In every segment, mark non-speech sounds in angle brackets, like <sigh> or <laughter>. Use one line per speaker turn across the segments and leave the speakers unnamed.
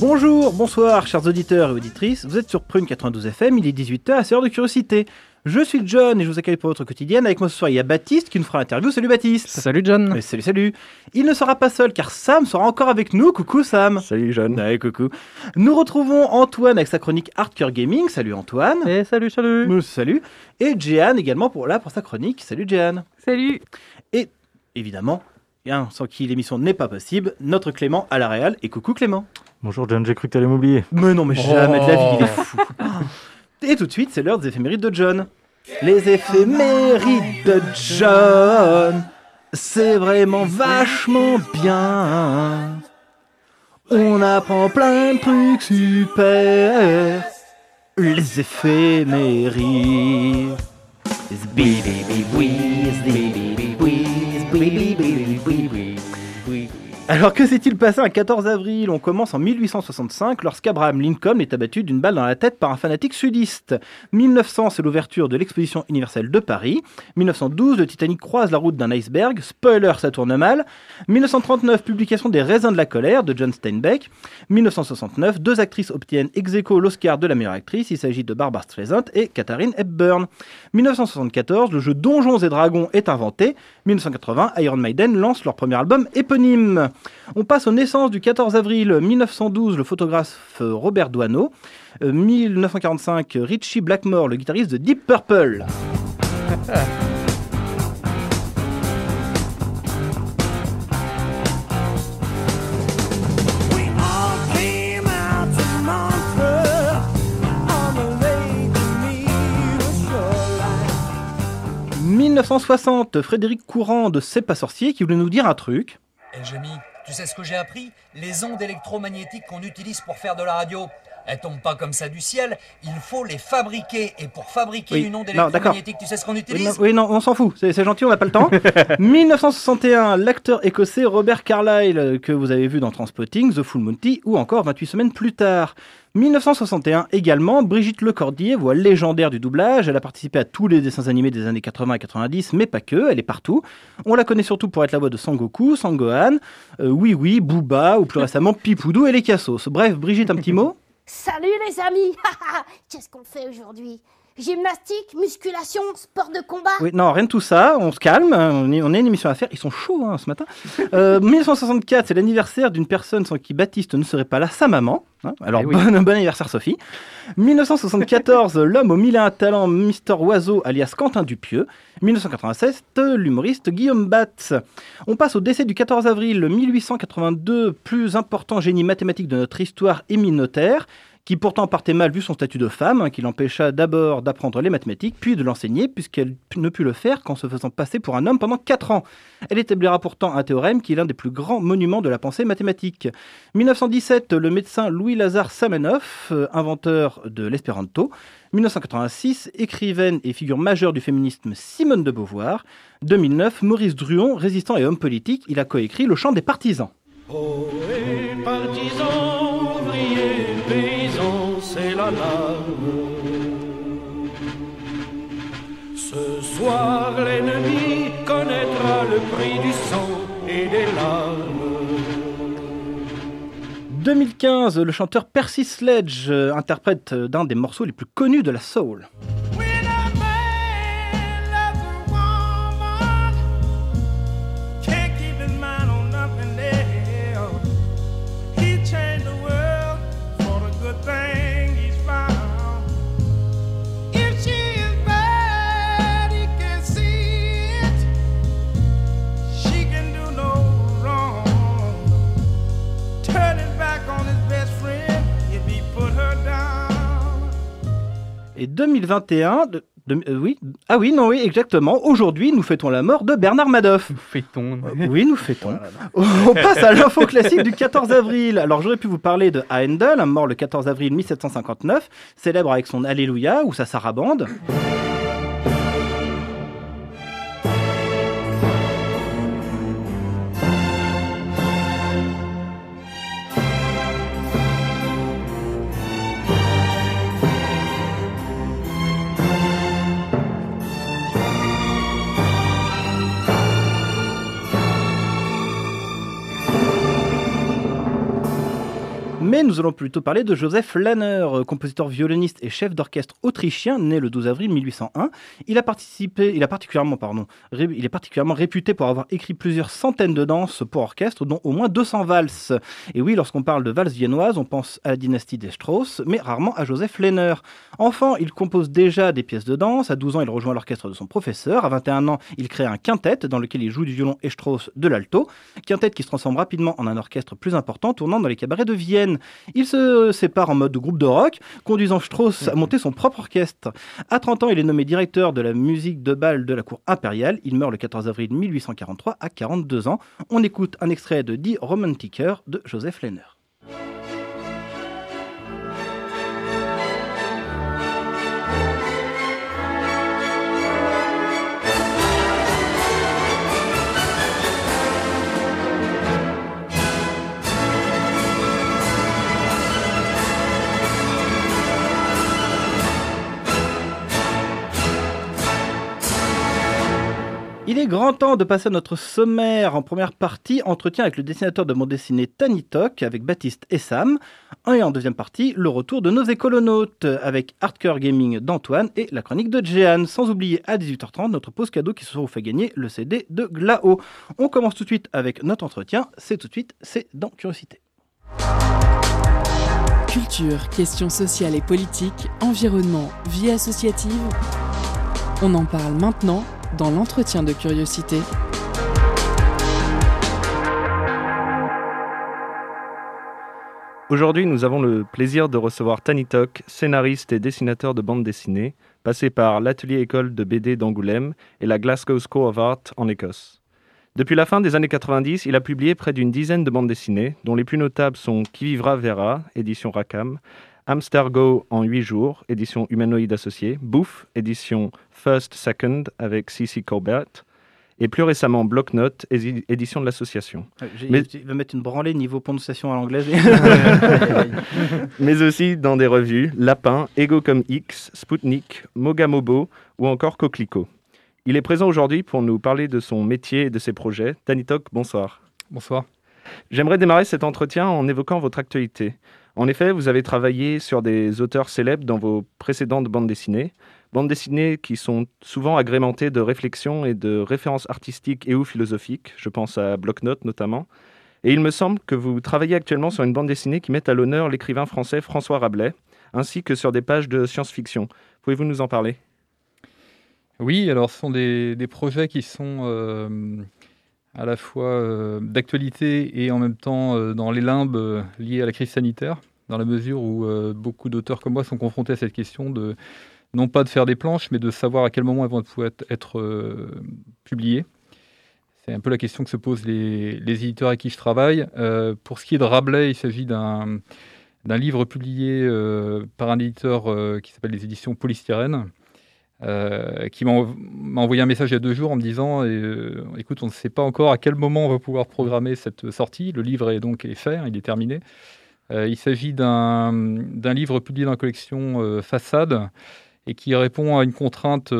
Bonjour, bonsoir, chers auditeurs et auditrices. Vous êtes sur Prune 92 FM, il est 18h, c'est l'heure de curiosité. Je suis John et je vous accueille pour votre quotidienne. Avec moi ce soir, il y a Baptiste qui nous fera l'interview. Salut Baptiste.
Salut John.
Euh, salut, salut. Il ne sera pas seul car Sam sera encore avec nous. Coucou Sam.
Salut John.
Ouais, coucou. Nous retrouvons Antoine avec sa chronique Hardcore Gaming. Salut Antoine.
Et salut, salut.
Euh, salut. Et Jeanne également pour là pour sa chronique. Salut Jeanne.
Salut.
Et évidemment, bien, sans qui l'émission n'est pas possible, notre Clément à la Réal. Et coucou Clément.
Bonjour John, j'ai cru que t'allais m'oublier.
Mais non, mais jamais de la vie, il est fou. <laughs> Et tout de suite, c'est l'heure des éphémérides de John. Les éphémérides de John, c'est vraiment vachement bien. On apprend plein de trucs super. Les éphémérides. Alors que s'est-il passé un 14 avril? On commence en 1865 lorsqu'Abraham Lincoln est abattu d'une balle dans la tête par un fanatique sudiste. 1900, c'est l'ouverture de l'exposition universelle de Paris. 1912, le Titanic croise la route d'un iceberg. Spoiler, ça tourne mal. 1939, publication des Raisins de la colère de John Steinbeck. 1969, deux actrices obtiennent ex aequo l'Oscar de la meilleure actrice. Il s'agit de Barbara Streisand et Katharine Hepburn. 1974, le jeu Donjons et Dragons est inventé. 1980, Iron Maiden lance leur premier album éponyme. On passe aux naissances du 14 avril 1912, le photographe Robert Doisneau. Euh, 1945, Richie Blackmore, le guitariste de Deep Purple. <laughs>
We all came out to Montreux on the lake beneath the shoreline.
1960, Frédéric Courant de C'est pas sorcier qui voulait nous dire un truc.
Eh tu sais ce que j'ai appris? Les ondes électromagnétiques qu'on utilise pour faire de la radio, elles tombent pas comme ça du ciel, il faut les fabriquer. Et pour fabriquer
Oui,
une onde
non, d'accord.
électromagnétique, tu sais ce qu'on
Oui,
utilise?
non, oui, non, on s'en fout, c'est c'est gentil, on n'a pas le temps. <laughs> 1961, l'acteur écossais Robert Carlyle, que vous avez vu dans Transpotting, The Full Monty, ou encore 28 semaines plus tard. 1961 également, Brigitte Lecordier, voix légendaire du doublage. Elle a participé à tous les dessins animés des années 80 et 90, mais pas que, elle est partout. On la connaît surtout pour être la voix de Sangoku, Sangohan, euh, Oui Oui, Booba, ou plus récemment <laughs> Pipoudou et les Cassos. Bref, Brigitte, un petit mot?
Salut les amis <laughs> Qu'est-ce qu'on fait aujourd'hui? Gymnastique, musculation, sport de combat
Oui, non, rien de tout ça, on se calme, on est, on est une émission à faire, ils sont chauds hein, ce matin. <laughs> Euh, 1964, c'est l'anniversaire d'une personne sans qui Baptiste ne serait pas là, sa maman. hein. Alors,
Eh oui.
bon, <laughs> bon anniversaire Sophie. 1974, <laughs> l'homme au mille et un talent, Mister Oiseau, alias Quentin Dupieux. 1987, l'humoriste Guillaume Batz. On passe au décès du 14 avril 1882, plus important génie mathématique de notre histoire, Émile Notaire, qui pourtant partait mal vu son statut de femme, hein, qui l'empêcha d'abord d'apprendre les mathématiques, puis de l'enseigner, puisqu'elle ne put le faire qu'en se faisant passer pour un homme pendant 4 ans. Elle établira pourtant un théorème qui est l'un des plus grands monuments de la pensée mathématique. 1917, le médecin Louis-Lazare Samenoff, euh, inventeur de l'espéranto. 1986, écrivaine et figure majeure du féminisme Simone de Beauvoir. 2009, Maurice Druon, résistant et homme politique, il a coécrit Le chant des partisans.
Poètes, partisans, Ce soir, l'ennemi connaîtra le prix du sang et des larmes.
2015, le chanteur Percy Sledge euh, interprète euh, d'un des morceaux les plus connus de la soul. Et 2020, 2021. de- de- euh, oui. Ah oui, non, oui, exactement. Aujourd'hui, nous fêtons la mort de Bernard Madoff.
Fait-on.
Euh, Oui, nous fêtons. On passe à l'info classique du 14 avril. Alors, j'aurais pu vous parler de Haendel, mort le 14 avril 1759, célèbre avec son Alléluia ou sa sarabande. Nous allons plutôt parler de Joseph Lanner, euh, compositeur violoniste et chef d'orchestre autrichien, né le 12 avril 1801. Il a participé, il a particulièrement, pardon, il est particulièrement réputé pour avoir écrit plusieurs centaines de danses pour orchestre, dont au moins 200 valses. Et oui, lorsqu'on parle de valses viennoises, on pense à la dynastie des Strauss, mais rarement à Joseph Lanner. Enfant, il compose déjà des pièces de danse. À 12 ans, il rejoint l'orchestre de son professeur. À 21 ans, il crée un quintet dans lequel il joue du violon et Strauss de l'alto. Quintet qui se transforme rapidement en un orchestre plus important, tournant dans les cabarets de Vienne. Il se sépare en mode de groupe de rock, conduisant Strauss à monter son propre orchestre. À 30 ans, il est nommé directeur de la musique de bal de la cour impériale. Il meurt le 14 avril 1843 à 42 ans. On écoute un extrait de Die Romantiker de Joseph Lehner. Grand temps de passer à notre sommaire. En première partie, entretien avec le dessinateur de bande dessinée Tanitok avec Baptiste et Sam. Et en deuxième partie, le retour de nos écolonautes avec Hardcore Gaming d'Antoine et la chronique de Jeanne. Sans oublier à 18h30 notre pause cadeau qui se vous fait gagner le CD de Glao. On commence tout de suite avec notre entretien. C'est tout de suite, c'est dans Curiosité.
Culture, questions sociales et politiques, environnement, vie associative. On en parle maintenant dans l'entretien de curiosité.
Aujourd'hui, nous avons le plaisir de recevoir Tani Tok, scénariste et dessinateur de bande dessinée, passé par l'atelier école de BD d'Angoulême et la Glasgow School of Art en Écosse. Depuis la fin des années 90, il a publié près d'une dizaine de bandes dessinées, dont les plus notables sont Qui vivra verra, édition Rackham, Hamster Go en 8 jours, édition Humanoïde Associé, Bouffe, édition First Second avec CC Corbett, et plus récemment Blocknote, édi- édition de l'association. Mais-
Il va mettre une branlée niveau prononciation à l'anglaise. <laughs>
mais aussi dans des revues Lapin, Ego comme X, Spoutnik, Mogamobo ou encore Coquelicot. Il est présent aujourd'hui pour nous parler de son métier et de ses projets. Tanitok, bonsoir.
Bonsoir.
J'aimerais démarrer cet entretien en évoquant votre actualité. En effet, vous avez travaillé sur des auteurs célèbres dans vos précédentes bandes dessinées, bandes dessinées qui sont souvent agrémentées de réflexions et de références artistiques et ou philosophiques, je pense à Blocknote notamment. Et il me semble que vous travaillez actuellement sur une bande dessinée qui met à l'honneur l'écrivain français François Rabelais, ainsi que sur des pages de science-fiction. Pouvez-vous nous en parler?
Oui, alors ce sont des, des projets qui sont euh, à la fois euh, d'actualité et en même temps euh, dans les limbes euh, liés à la crise sanitaire, dans la mesure où beaucoup d'auteurs comme moi sont confrontés à cette question de non pas de faire des planches, mais de savoir à quel moment elles vont pouvoir être, publiées. C'est un peu la question que se posent les, éditeurs avec qui je travaille. Pour ce qui est de Rabelais, il s'agit d'un livre publié par un éditeur qui s'appelle les éditions Polystyrène, euh, qui m'a env- m'a envoyé un message il y a deux jours en me disant euh, écoute, on ne sait pas encore à quel moment on va pouvoir programmer cette sortie. Le livre est donc fait, il est terminé. Euh, il s'agit d'un livre publié dans la collection Façade et qui répond à une contrainte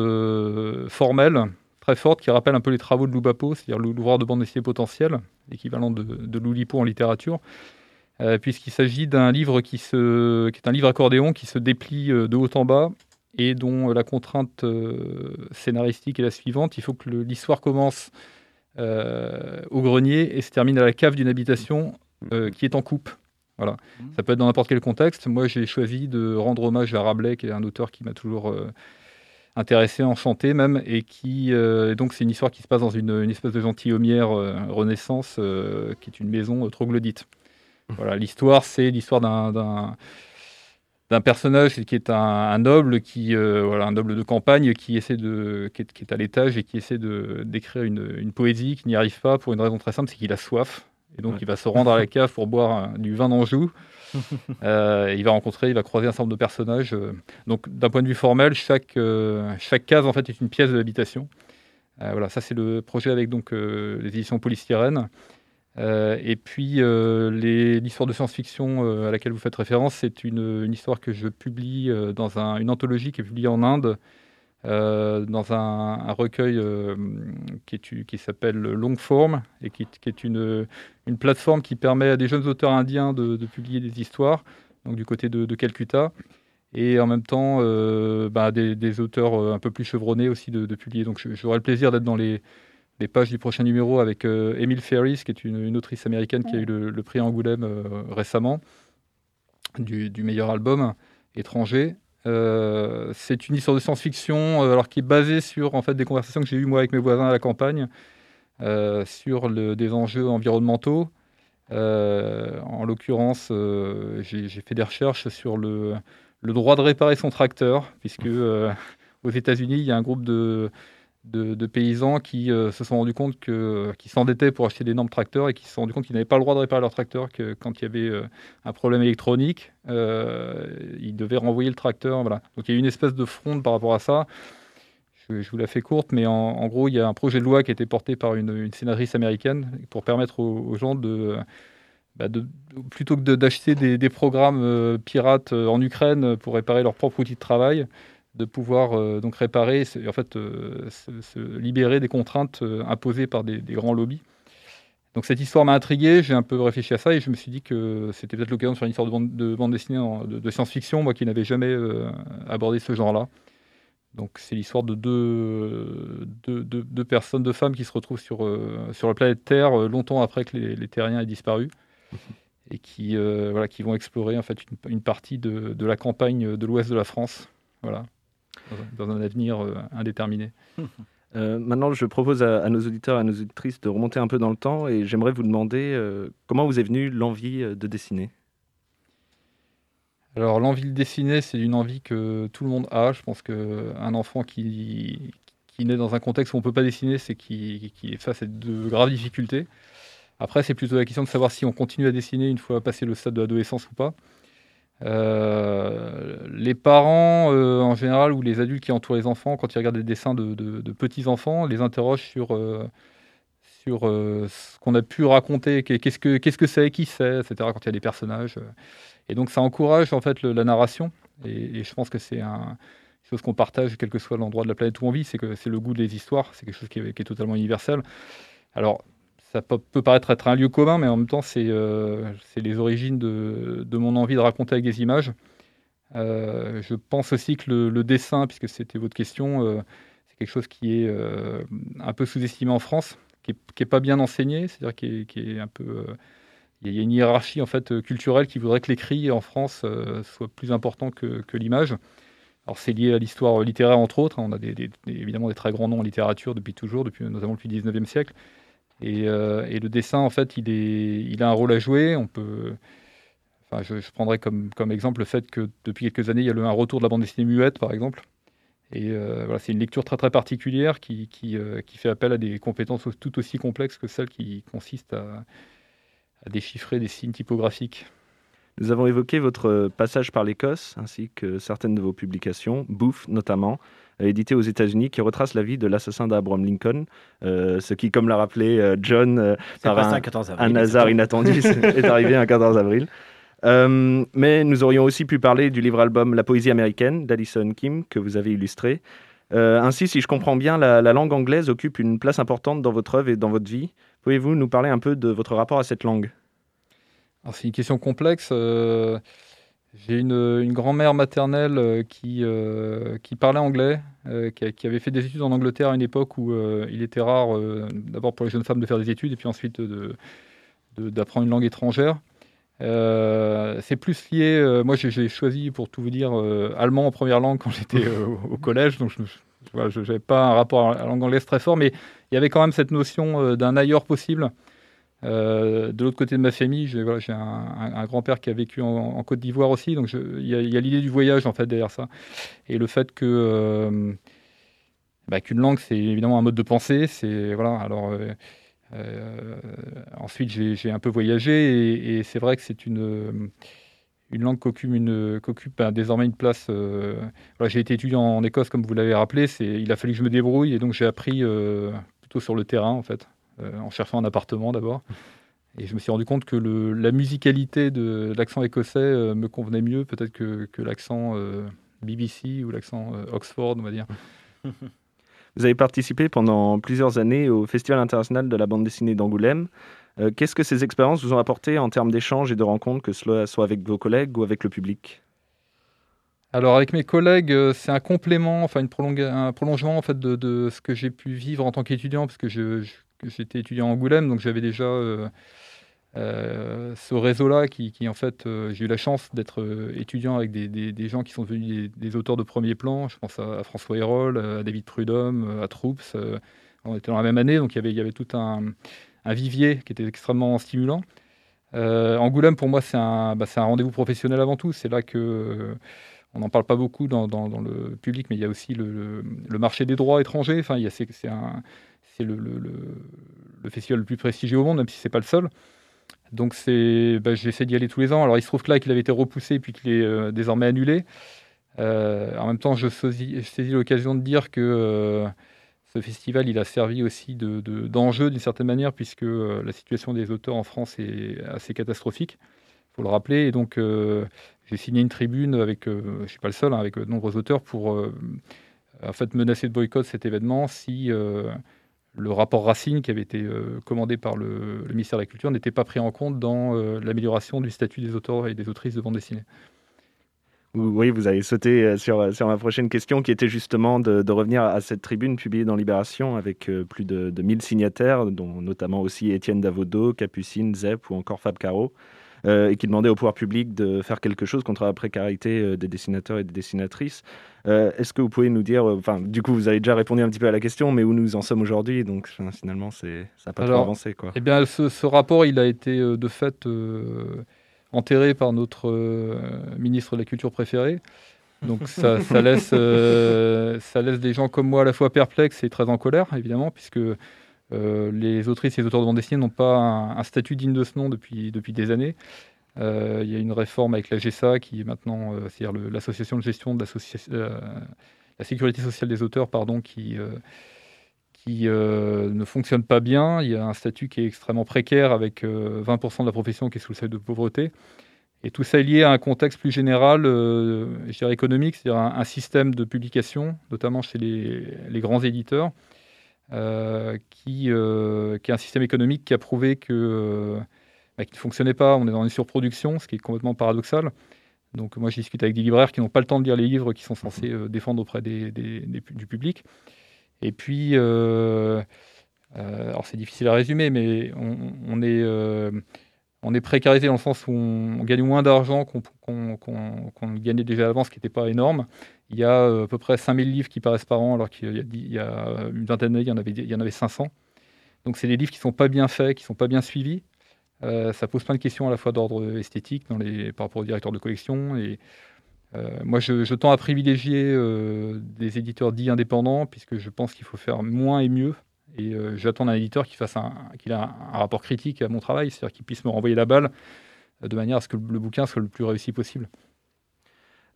formelle très forte qui rappelle un peu les travaux de Loubapo, c'est-à-dire l'ouvroir de bande dessinée potentielle, équivalent de, de Loulipo en littérature. Puisqu'il s'agit d'un livre qui, est un livre accordéon qui se déplie de haut en bas et dont euh, la contrainte euh, scénaristique est la suivante. Il faut que l'histoire commence euh, au grenier et se termine à la cave d'une habitation qui est en coupe. Voilà. Ça peut être dans n'importe quel contexte. Moi, j'ai choisi de rendre hommage à Rabelais, qui est un auteur qui m'a toujours euh, intéressé, enchanté même, et qui euh, donc c'est une histoire qui se passe dans une, une espèce de gentilhommière euh, Renaissance, qui est une maison troglodyte. Voilà, l'histoire, c'est l'histoire d'un- d'un personnage qui est un, un noble qui euh, voilà un noble de campagne qui essaie de qui est, qui est à l'étage et qui essaie de d'écrire une, une poésie qui n'y arrive pas pour une raison très simple c'est qu'il a soif et donc
Ouais.
il va se rendre à la cave pour boire un- du vin d'Anjou <laughs> Euh, il va rencontrer il va croiser un certain nombre de personnages euh. donc d'un point de vue formel chaque euh, chaque case en fait est une pièce de l'habitation Euh, voilà ça c'est le projet avec donc euh, les éditions polystyrène euh, et puis, euh, l'histoire de science-fiction euh, à laquelle vous faites référence, c'est une, histoire que je publie dans un- une anthologie qui est publiée en Inde, dans un, recueil qui, s'appelle Longform, et qui, est une, une plateforme qui permet à des jeunes auteurs indiens de, publier des histoires, donc du côté de, Calcutta, et en même temps bah, des, auteurs un peu plus chevronnés aussi de, publier. Donc j'aurai le plaisir d'être dans les les pages du prochain numéro avec euh, Emile Ferris, qui est une, une autrice américaine qui a eu le, le prix Angoulême euh, récemment, du, du meilleur album étranger. Euh, c'est une histoire de science-fiction alors qui est basée sur en fait des conversations que j'ai eues moi avec mes voisins à la campagne sur le- des enjeux environnementaux. Euh, en l'occurrence, euh, j'ai j'ai fait des recherches sur le, le droit de réparer son tracteur, puisque euh, aux États-Unis, il y a un groupe de, de, paysans qui euh, se sont rendus compte que, qui s'endettaient pour acheter d'énormes tracteurs et qui se sont rendus compte qu'ils n'avaient pas le droit de réparer leur tracteur que quand il y avait euh, un problème électronique, euh, ils devaient renvoyer le tracteur. Voilà. Donc il y a eu une espèce de fronde par rapport à ça. Je, vous la fais courte, mais en, gros, il y a un projet de loi qui a été porté par une, une sénatrice américaine pour permettre aux, gens de, bah, de- plutôt que d'acheter des, des programmes pirates en Ukraine pour réparer leur propre outil de travail, de pouvoir euh, donc réparer, en fait, euh, se, libérer des contraintes euh, imposées par des, grands lobbies. Donc cette histoire m'a intrigué, j'ai un peu réfléchi à ça et je me suis dit que c'était peut-être l'occasion de faire une histoire de bande, de bande dessinée de, science-fiction, moi qui n'avais jamais abordé ce genre-là. Donc c'est l'histoire de deux, deux, deux- personnes, deux femmes qui se retrouvent sur, sur la planète Terre longtemps après que les, Terriens aient disparu et qui, voilà, qui vont explorer en fait une, une partie de, de la campagne de l'ouest de la France, voilà, dans un, avenir euh, indéterminé. <laughs>
Euh, maintenant, je propose à, à nos auditeurs et à nos auditrices de remonter un peu dans le temps et j'aimerais vous demander euh, comment vous est venue l'envie de dessiner?
Alors l'envie de dessiner, c'est une envie que tout le monde a. Je pense qu'un enfant qui, qui naît dans un contexte où on ne peut pas dessiner, c'est qu'il qui est face à de graves difficultés. Après, c'est plutôt la question de savoir si on continue à dessiner une fois passé le stade de l'adolescence ou pas. Euh, les parents, euh, en général, ou les adultes qui entourent les enfants, quand ils regardent des dessins de, petits-enfants, les interrogent sur, euh, sur ce qu'on a pu raconter, qu'est- qu'est-ce que qu'est-ce que c'est, qui c'est, etc., quand il y a des personnages. Et donc, ça encourage en fait la narration. Et, et je pense que c'est un une chose qu'on partage, quel que soit l'endroit de la planète où on vit, c'est que c'est le goût des histoires. C'est quelque chose qui est, qui est totalement universel. Alors, ça peut, paraître être un lieu commun, mais en même temps, c'est euh, les origines de, mon envie de raconter avec des images. Euh, je pense aussi que le, dessin, puisque c'était votre question, euh, c'est quelque chose qui est un peu sous-estimé en France, qui n'est pas bien enseigné, c'est-à-dire qui il y a une hiérarchie en fait culturelle qui voudrait que l'écrit en France soit plus important que, l'image. Alors c'est lié à l'histoire littéraire entre autres. hein. On a évidemment des très grands noms en littérature depuis toujours, notamment depuis le 19e siècle. Et, euh, et le dessin en fait, il, a un rôle à jouer. On peut, enfin, je, prendrais comme, exemple le fait que depuis quelques années, il y a le, un retour de la bande dessinée muette, par exemple. Et euh, voilà, c'est une lecture très très particulière qui, euh, fait appel à des compétences tout aussi complexes que celles qui consistent à, à déchiffrer des signes typographiques.
Nous avons évoqué votre passage par l'Écosse ainsi que certaines de vos publications, Bouffe notamment, édité aux États-Unis, qui retrace la vie de l'assassin d'Abraham Lincoln, euh, ce qui, comme l'a rappelé euh, John, euh, par un-
un 14 avril.
un hasard inattendu <laughs> est arrivé un 14 avril. Euh, mais nous aurions aussi pu parler du livre-album La poésie américaine d'Alison Kim que vous avez illustré. Euh, ainsi, si je comprends bien, la, la langue anglaise occupe une place importante dans votre œuvre et dans votre vie. Pouvez-vous nous parler un peu de votre rapport à cette langue?
C'est une question complexe. euh, J'ai une, grand-mère maternelle euh, qui, euh, qui parlait anglais, euh, qui, avait fait des études en Angleterre à une époque où il était rare, d'abord pour les jeunes femmes, de faire des études et puis ensuite d'apprendre une langue étrangère. C'est plus lié. moi, j'ai choisi, pour tout vous dire, allemand en première langue quand j'étais au, collège. Donc, je n'avais pas un rapport à la langue anglaise très fort, mais il y avait quand même cette notion d'un ailleurs possible. Euh, de l'autre côté de ma famille, j'ai un, grand-père qui a vécu en, Côte d'Ivoire aussi, donc il y a, l'idée du voyage en fait derrière ça, et le fait que euh, bah, qu'une langue c'est évidemment un mode de pensée, c'est voilà. Alors euh, ensuite j'ai un peu voyagé et, c'est vrai que c'est une langue qu'occupe une qu'occupe bah, désormais une place. j'ai été étudiant en Écosse comme vous l'avez rappelé, il a fallu que je me débrouille et donc j'ai appris plutôt sur le terrain en fait en cherchant un appartement d'abord. Et je me suis rendu compte que le, la musicalité de l'accent écossais euh, me convenait mieux peut-être que, que l'accent euh, BBC ou l'accent euh, Oxford, on va dire. <laughs>
Vous avez participé pendant plusieurs années au Festival international de la bande dessinée d'Angoulême. Euh, Qu'est-ce que ces expériences vous ont apporté en termes d'échanges et de rencontres, que cela soit avec vos collègues ou avec le public?
Alors avec mes collègues, euh, c'est un complément, enfin une prolonga- un prolongement en fait de, de ce que j'ai pu vivre en tant qu'étudiant, parce que je- je- que j'étais étudiant à Angoulême, donc j'avais déjà euh, euh, ce réseau-là qui, en fait, euh, j'ai eu la chance d'être étudiant avec des, gens qui sont devenus des, auteurs de premier plan. Je pense à, François Hérol, à David Prudhomme, à Troops. euh, on était dans la même année, donc il y avait, tout un, vivier qui était extrêmement stimulant. Angoulême, pour moi, c'est un, bah, c'est un rendez-vous professionnel avant tout. C'est là que on n'en parle pas beaucoup dans, le public, mais il y a aussi le, marché des droits étrangers. Enfin, c'est un- c'est le, festival le plus prestigieux au monde, même si c'est pas le seul. Donc c'est, bah, j'essaie d'y aller tous les ans. Alors il se trouve que là, qu'il avait été repoussé puis qu'il est euh, désormais annulé. Euh, en même temps, je saisis, l'occasion de dire que euh, ce festival, il a servi aussi de, de- d'enjeu d'une certaine manière, puisque la situation des auteurs en France est assez catastrophique. Il faut le rappeler. Et donc, j'ai signé une tribune avec, je suis pas le seul, hein, avec de nombreux auteurs pour en fait menacer de boycott cet événement si le rapport Racine, qui avait été euh, commandé par le, ministère de la Culture, n'était pas pris en compte dans euh, l'amélioration du statut des auteurs et des autrices de bande dessinée.
Oui, vous avez sauté euh, sur, ma prochaine question qui était justement de, revenir à cette tribune publiée dans Libération avec plus de, de 1000 signataires, dont notamment aussi Étienne Davodo, Capucine, Zep ou encore Fab Caro, et qui demandait au pouvoir public de faire quelque chose contre la précarité euh, des dessinateurs et des dessinatrices. Euh, Est-ce que vous pouvez nous dire, euh, enfin, du coup, vous avez déjà répondu un petit peu à la question, mais où nous en sommes aujourd'hui? Donc finalement, ça n'a pas trop avancé. Quoi.
Eh bien, ce, ce rapport, il a été euh, de fait euh, enterré par notre euh, ministre de la Culture préféré. Donc ça, <laughs> ça laisse, euh, ça laisse des gens comme moi à la fois perplexes et très en colère, évidemment, puisque euh, les autrices et les auteurs de bande dessinée n'ont pas un, statut digne de ce nom depuis, depuis des années. Euh, Il y a une réforme avec la GESA, qui maintenant, euh, c'est-à-dire l'association de gestion de la sécurité sociale des auteurs, pardon, qui, qui ne fonctionne pas bien. Il y a un statut qui est extrêmement précaire avec euh, 20% de la profession qui est sous le seuil de pauvreté. Et tout ça est lié à un contexte plus général, je dirais économique, c'est-à-dire un, système de publication, notamment chez les, grands éditeurs, qui, euh, qui est un système économique qui a prouvé que, euh, bah, qu'il ne fonctionnait pas. On est dans une surproduction, ce qui est complètement paradoxal. Donc moi, je discute avec des libraires qui n'ont pas le temps de lire les livres qui sont censés euh, défendre auprès du public. Et puis, euh, euh, alors c'est difficile à résumer, mais on, est, euh, on est précarisé dans le sens où on, on gagne moins d'argent qu'on gagnait déjà à l'avance, ce qui n'était pas énorme. Il y a euh, à peu près 5000 livres qui paraissent par an, alors qu'il y a, a une vingtaine d'années, il y en avait, il y en avait 500. Donc c'est des livres qui ne sont pas bien faits, qui ne sont pas bien suivis. Euh, ça pose plein de questions à la fois d'ordre esthétique par rapport au directeur de collection. Et, euh, moi, je, tends à privilégier euh, des éditeurs dits indépendants, puisque je pense qu'il faut faire moins et mieux. Et euh, j'attends d'un éditeur qui fasse un, un, rapport critique à mon travail, c'est-à-dire qu'il puisse me renvoyer la balle euh, de manière à ce que le bouquin soit le plus réussi possible.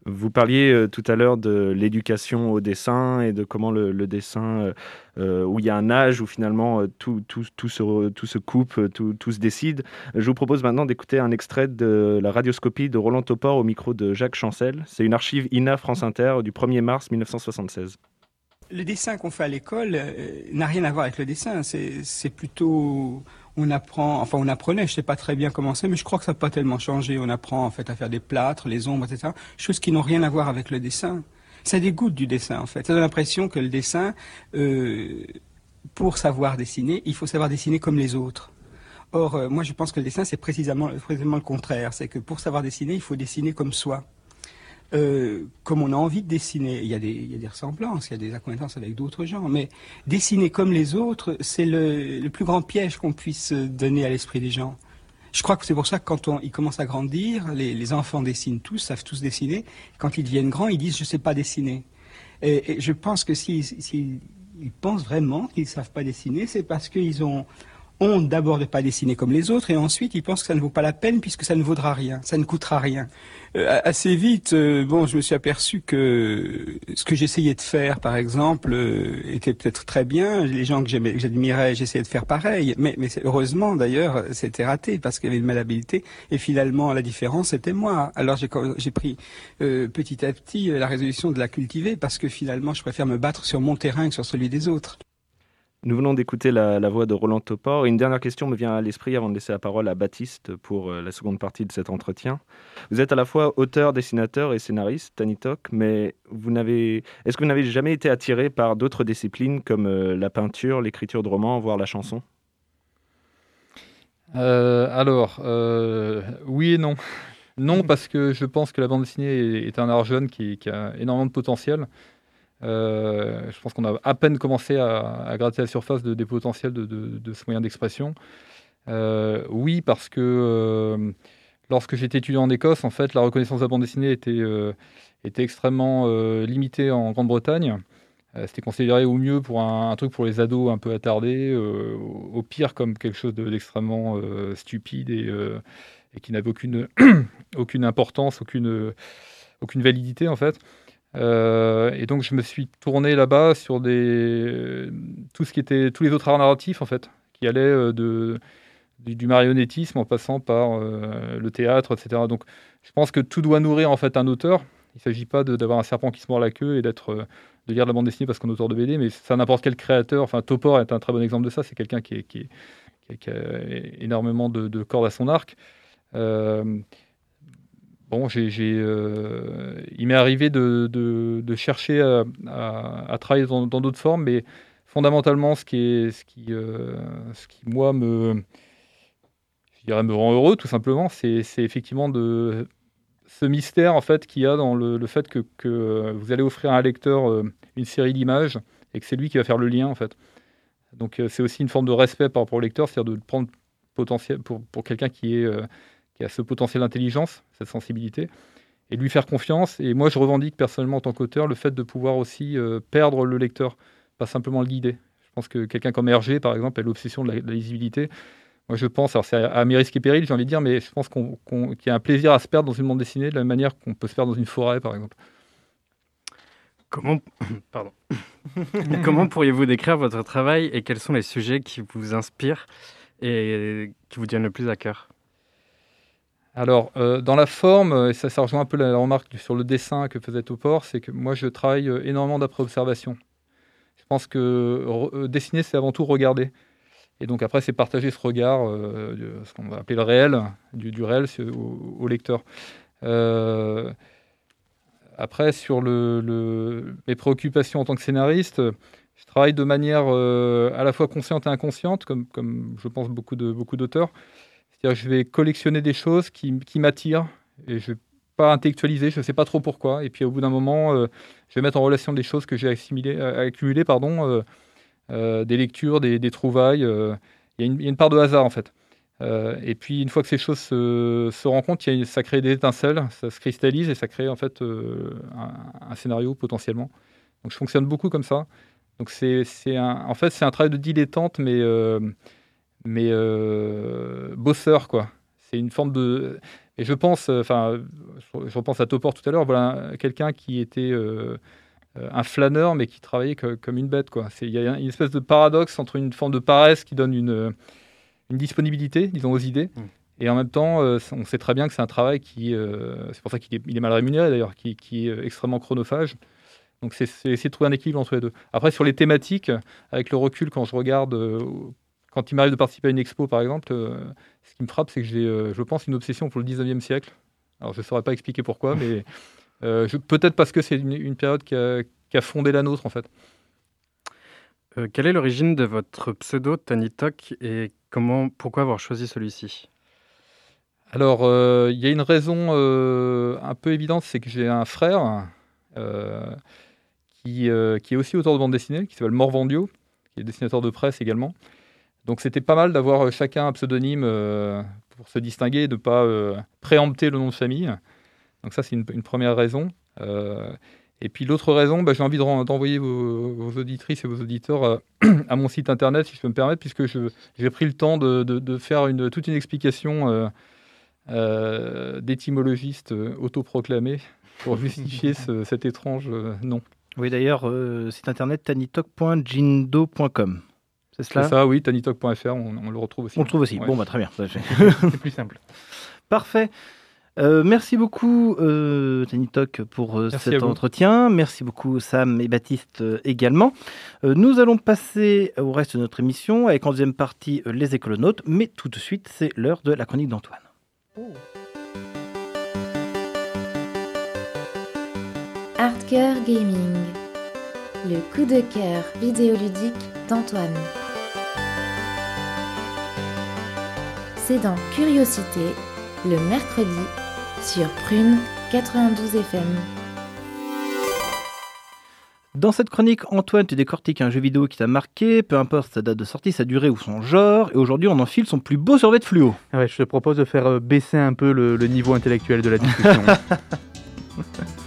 Vous parliez euh, tout à l'heure de l'éducation au dessin et de comment le, dessin, euh, euh, où il y a un âge où finalement tout, tout, tout, se, tout se coupe, tout, se décide. Je vous propose maintenant d'écouter un extrait de la radioscopie de Roland Topor au micro de Jacques Chancel. C'est une archive INA France Inter du 1er mars 1976.
Le dessin qu'on fait à l'école n'a rien à voir avec le dessin. C'est plutôt, on apprend, enfin on apprenait, je sais pas très bien comment c'est, mais je crois que ça n'a pas tellement changé. On apprend en fait à faire des plâtres, les ombres, etc. Choses qui n'ont rien à voir avec le dessin. Ça dégoûte du dessin en fait. Ça donne l'impression que le dessin, euh, pour savoir dessiner, il faut savoir dessiner comme les autres. Or, euh, moi je pense que le dessin c'est précisément, précisément le contraire. C'est que pour savoir dessiner, il faut dessiner comme soi. Euh, comme on a envie de dessiner. Il y, a des, ressemblances, il y a des accointances avec d'autres gens, mais dessiner comme les autres, c'est le, plus grand piège qu'on puisse donner à l'esprit des gens. Je crois que c'est pour ça que quand ils commencent à grandir, les, enfants dessinent tous, savent tous dessiner. Quand ils deviennent grands, ils disent je sais pas dessiner. Et, je pense que s'ils si, ils pensent vraiment qu'ils savent pas dessiner, c'est parce qu'ils ont d'abord de pas dessiner comme les autres, et ensuite ils pensent que ça ne vaut pas la peine puisque ça ne vaudra rien, ça ne coûtera rien. Euh, assez vite, euh, bon, je me suis aperçu que ce que j'essayais de faire, par exemple, euh, était peut-être très bien. Les gens que j'admirais, j'essayais de faire pareil. Mais, mais heureusement, d'ailleurs, c'était raté parce qu'il y avait une malhabilité. Et finalement, la différence, c'était moi. Alors j'ai pris petit à petit la résolution de la cultiver parce que finalement, je préfère me battre sur mon terrain que sur celui des autres.
Nous venons d'écouter la, voix de Roland Topor. Une dernière question me vient à l'esprit avant de laisser la parole à Baptiste pour euh, la seconde partie de cet entretien. Vous êtes à la fois auteur, dessinateur et scénariste, Tanitok, mais est-ce que vous n'avez jamais été attiré par d'autres disciplines comme euh, la peinture, l'écriture de romans, voire la chanson?
Euh, alors, oui et non. Non, parce que je pense que la bande dessinée est, est un art jeune qui, qui a énormément de potentiel. Euh, je pense qu'on a à peine commencé à, gratter la surface de- des potentiels de, de- de ce moyen d'expression. Euh, oui, parce que euh, lorsque j'étais étudiant en Écosse, en fait, la reconnaissance de la bande dessinée était, extrêmement limitée en Grande-Bretagne. C'était considéré au mieux pour un, truc pour les ados un peu attardés, au pire comme quelque chose de- d'extrêmement stupide et, qui n'avait aucune, <clears throat> aucune importance, aucune, aucune validité en fait. Euh, et donc je me suis tourné là-bas sur tout ce qui était, tous les autres arts narratifs en fait, qui allaient euh, du, marionnettisme en passant par euh, le théâtre, etc. Donc je pense que tout doit nourrir en fait un auteur. Il ne s'agit pas d'avoir un serpent qui se mord la queue et d'être de lire de la bande dessinée parce qu'on est auteur de BD, mais ça n'importe quel créateur. Enfin, Topor est un très bon exemple de ça. C'est quelqu'un qui, a énormément de cordes à son arc. Euh, bon, j'ai, euh, il m'est arrivé de, chercher à, à- travailler dans, d'autres formes, mais fondamentalement, ce qui, est, ce qui, euh, ce qui moi me, je dirais, me rend heureux, tout simplement, c'est, effectivement de ce mystère en fait qu'il y a dans le, fait que, vous allez offrir à un lecteur euh, une série d'images et que c'est lui qui va faire le lien en fait. Donc euh, c'est aussi une forme de respect par rapport au lecteur, c'est-à-dire de prendre potentiel pour, pour quelqu'un qui est euh, qui a ce potentiel d'intelligence, cette sensibilité, et lui faire confiance. Et moi je revendique personnellement en tant qu'auteur le fait de pouvoir aussi euh, perdre le lecteur, pas simplement le guider. Je pense que quelqu'un comme Hergé par exemple a l'obsession de la, lisibilité. Moi, je pense, alors c'est à, mes risques et périls, j'ai envie de dire, mais je pense qu'il y a un plaisir à se perdre dans une bande dessinée de la même manière qu'on peut se perdre dans une forêt, par exemple.
Comment, <coughs> pardon. <laughs> Comment pourriez-vous décrire votre travail et quels sont les sujets qui vous inspirent et qui vous tiennent le plus à cœur?
Alors, euh, dans la forme, euh, et ça, rejoint un peu la, remarque sur le dessin que faisait Topor, c'est que moi, je travaille euh, énormément d'après-observation. Je pense que dessiner, c'est avant tout regarder. Et donc après, c'est partager ce regard, ce qu'on va appeler le réel, du, réel au, lecteur. Après, sur le, mes préoccupations en tant que scénariste, je travaille de manière à la fois consciente et inconsciente, comme, je pense beaucoup de beaucoup d'auteurs. Je vais collectionner des choses qui, m'attirent et je vais pas intellectualiser, je ne sais pas trop pourquoi. Et puis au bout d'un moment, euh, je vais mettre en relation des choses que j'ai euh, accumulées, euh, des lectures, des, trouvailles. Il y, a une- part de hasard en fait. Et puis une fois que ces choses se, rencontrent, ça crée des étincelles, ça se cristallise et ça crée en fait un, scénario potentiellement. Donc je fonctionne beaucoup comme ça. Donc c'est en fait c'est un travail de dilettante mais mais euh, bosseur quoi. C'est une forme de et je pense euh, enfin je, repense à Topor tout à l'heure voilà quelqu'un qui était euh, un flâneur mais qui travaillait co- comme une bête quoi. Il y a une espèce de paradoxe entre une forme de paresse qui donne une une disponibilité disons aux idées
Mm.
et en même temps on sait très bien que c'est un travail qui euh, c'est pour ça qu'il est, mal rémunéré d'ailleurs qui, qui est extrêmement chronophage. Donc c'est c'est essayer de trouver un équilibre entre les deux. Après sur les thématiques avec le recul quand je regarde euh, quand il m'arrive de participer à une expo, par exemple, euh, ce qui me frappe, c'est que j'ai, euh, je pense, une obsession pour le 19e siècle. Alors, je ne saurais pas expliquer pourquoi, mais <laughs> euh, je- peut-être parce que c'est une, une période qui a, qui a fondé la nôtre, en fait.
Euh, Quelle est l'origine de votre pseudo Tanitok et comment, pourquoi avoir choisi celui-ci?
Alors, euh, il y a une raison euh, un peu évidente, c'est que j'ai un frère qui, qui est aussi auteur de bande dessinée, qui s'appelle Morvandio, qui est dessinateur de presse également. Donc, c'était pas mal d'avoir euh, chacun un pseudonyme euh, pour se distinguer, de ne pas euh, préempter le nom de famille. Donc, ça, c'est une, une première raison. Et puis, l'autre raison, bah, j'ai envie de d'envoyer vos, vos auditrices et vos auditeurs <clears throat> à mon site internet, si je peux me permettre, puisque j'ai pris le temps de, de- de faire une, toute une explication. euh, d'étymologiste autoproclamé pour justifier <laughs> ce- cet étrange nom.
Oui, d'ailleurs, euh, site internet tanitok.jindo.com. C'est cela
ça, oui, tanitalk.fr, on, on le retrouve aussi.
On le trouve aussi.
Ouais.
Bon, bah, très bien. <laughs>
C'est plus simple.
Parfait. Euh, merci beaucoup, euh, Tanitok, pour euh,
Merci
cet entretien. Merci beaucoup, Sam et Baptiste euh, également. Euh, nous allons passer au reste de notre émission avec en deuxième partie euh, les écolonautes. Mais tout de suite, c'est l'heure de la chronique d'Antoine.
Hardcore Gaming. Le coup de cœur vidéoludique d'Antoine. C'est dans Curiosité, le mercredi, sur Prune 92 FM.
Dans cette chronique, Antoine, tu décortiques un jeu vidéo qui t'a marqué, peu importe sa date de sortie, sa durée ou son genre. Et aujourd'hui, on enfile son plus beau survêt de fluo.
Ouais, je te propose de faire euh, baisser un peu le, le niveau intellectuel de la discussion. <laughs>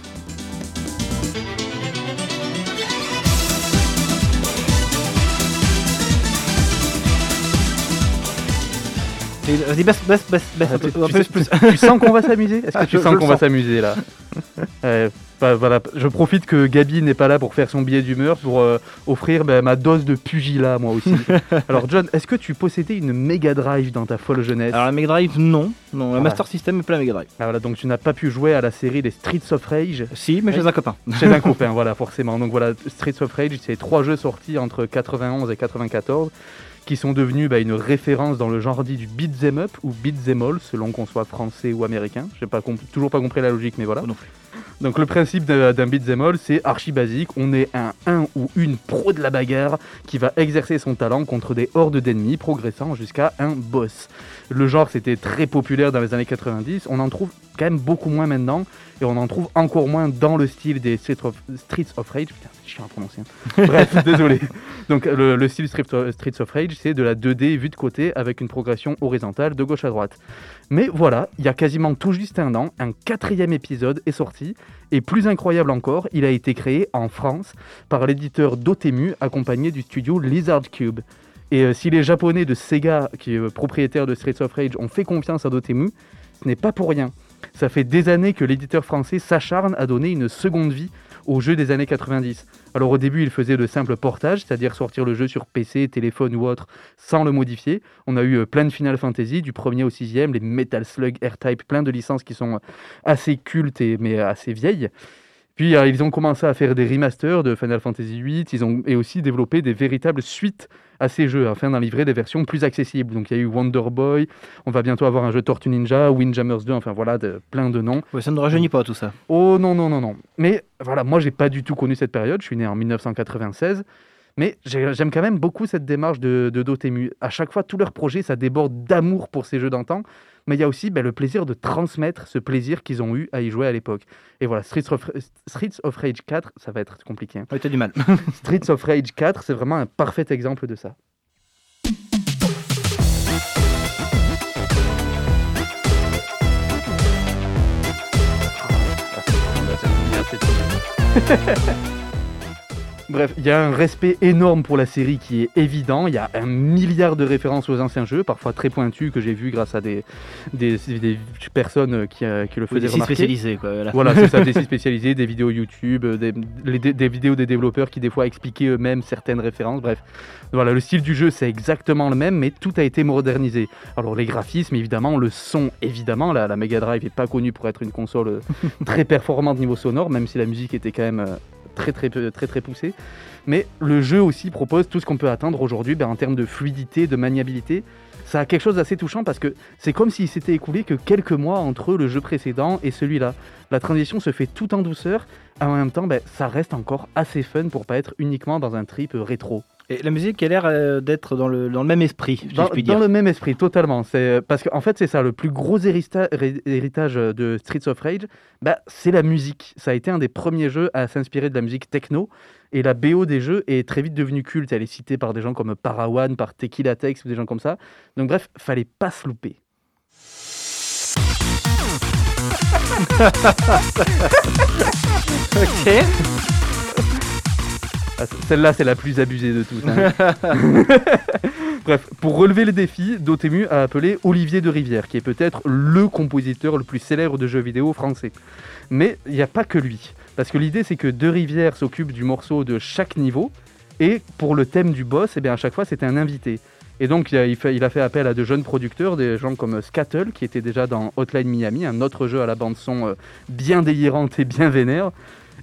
Vas-y, baisse, baisse, baisse, baisse un peu,
tu,
un peu
sais-
plus.
tu <laughs> sens qu'on va s'amuser? Est-ce que
Ah,
tu
je-
sens qu'on va s'amuser là? <laughs> Euh, bah, voilà, Je profite que Gabi n'est pas là pour faire son billet d'humeur pour euh, offrir bah, ma dose de pugilat moi aussi. <laughs> Alors John, est-ce que tu possédais une Mega Drive dans ta folle jeunesse?
Alors, la Mega Drive, non. Non, la
Ah.
Master System, mais pas la Mega Drive.
Ah, voilà, donc tu n'as pas pu jouer à la série des Streets of Rage?
Si, mais chez un copain.
Chez un copain, voilà, forcément. Donc voilà, Streets of Rage, c'est trois jeux sortis entre 91 et 94 qui sont devenus bah, une référence dans le genre dit du beat'em up ou beat'em all, selon qu'on soit français ou américain. Je n'ai toujours pas compris la logique, mais voilà.
Non.
Donc le principe d'un d'un beat'em all, c'est archi basique. On est un un ou une pro de la bagarre qui va exercer son talent contre des hordes d'ennemis, progressant jusqu'à un boss. Le genre, c'était très populaire dans les années 90. On en trouve quand même beaucoup moins maintenant. Et on en trouve encore moins dans le style des Streets of, Streets of Rage. Putain, c'est chiant à prononcer. hein. <laughs> Bref, désolé. Donc le, le style Street of- Streets of Rage, c'est de la 2D vue de côté avec une progression horizontale de gauche à droite. Mais voilà, il y a quasiment tout juste un an, un quatrième épisode est sorti. Et plus incroyable encore, il a été créé en France par l'éditeur Dotemu, accompagné du studio Lizard Cube. Et euh, si les Japonais de Sega, qui est euh, propriétaire de Streets of Rage, ont fait confiance à Dotemu, ce n'est pas pour rien. Ça fait des années que l'éditeur français s'acharne à donner une seconde vie au jeu des années 90. Alors au début, il faisait le simple portage, c'est-à-dire sortir le jeu sur PC, téléphone ou autre, sans le modifier. On a eu euh, plein de Final Fantasy, du premier au sixième, les Metal Slug, R-Type, plein de licences qui sont assez cultes mais assez vieilles. Puis euh, ils ont commencé à faire des remasters de Final Fantasy VIII, ils ont et aussi développé des véritables suites à ces jeux afin d'en livrer des versions plus accessibles. Donc il y a eu Wonder Boy, on va bientôt avoir un jeu Tortue Ninja, Windjammers 2, enfin voilà, de- plein de noms.
Ouais, ça ne rajeunit pas tout ça.
Oh non, non, non, non. Mais voilà, moi, j'ai pas du tout connu cette période. Je suis né en 1996. Mais j'ai- j'aime quand même beaucoup cette démarche de, de Dotemu. À chaque fois, tous leurs projets, ça déborde d'amour pour ces jeux d'antan. Mais il y a aussi ben, le plaisir de transmettre ce plaisir qu'ils ont eu à y jouer à l'époque. Et voilà, Streets of, Streets of Rage 4, ça va être compliqué. hein.
Ouais, t'as du mal.
Streets of Rage 4, c'est vraiment un parfait exemple de ça. Bref, il y a un respect énorme pour la série qui est évident. Il y a un milliard de références aux anciens jeux, parfois très pointus, que j'ai vu grâce à des, des, des personnes qui, euh, qui le faisaient
des
remarquer.
spécialisés, quoi. Voilà,
Voilà, c'est ça, des <laughs> sites spécialisés, des vidéos YouTube, euh, des, les- des- des vidéos des développeurs qui des fois expliquaient eux-mêmes certaines références. Bref, voilà, le style du jeu c'est exactement le même, mais tout a été modernisé. Alors les graphismes, évidemment, le son, évidemment, la, la Mega Drive n'est pas connue pour être une console euh, <laughs> très performante niveau sonore, même si la musique était quand même très très très très, très poussée. Mais le jeu aussi propose tout ce qu'on peut attendre aujourd'hui ben, en termes de fluidité, de maniabilité. Ça a quelque chose d'assez touchant parce que c'est comme s'il s'était écoulé que quelques mois entre le jeu précédent et celui-là. La transition se fait tout en douceur, en même temps, ben, ça reste encore assez fun pour pas être uniquement dans un trip euh, rétro.
Et la musique a l'air euh, d'être dans le, dans le même esprit, si
Dans,
je puis
dans
dire.
le même esprit, totalement. C'est euh, parce qu'en fait, c'est ça le plus gros héritage de Streets of Rage. Bah, c'est la musique. Ça a été un des premiers jeux à s'inspirer de la musique techno. Et la BO des jeux est très vite devenue culte. Elle est citée par des gens comme Parawan, par Tequila Tex ou des gens comme ça. Donc bref, fallait pas se louper. <laughs>
ok.
Ah, Celle-là, c'est la plus abusée de toutes. hein. <laughs> Bref, pour relever le défi, Dotemu a appelé Olivier de Rivière, qui est peut-être le compositeur le plus célèbre de jeux vidéo français. Mais il n'y a pas que lui. Parce que l'idée, c'est que De Rivière s'occupe du morceau de chaque niveau. Et pour le thème du boss, eh bien, à chaque fois, c'était un invité. Et donc, il a, fait- appel à de jeunes producteurs, des gens comme Scattle, qui était déjà dans Hotline Miami, un autre jeu à la bande-son euh, bien délirante et bien vénère.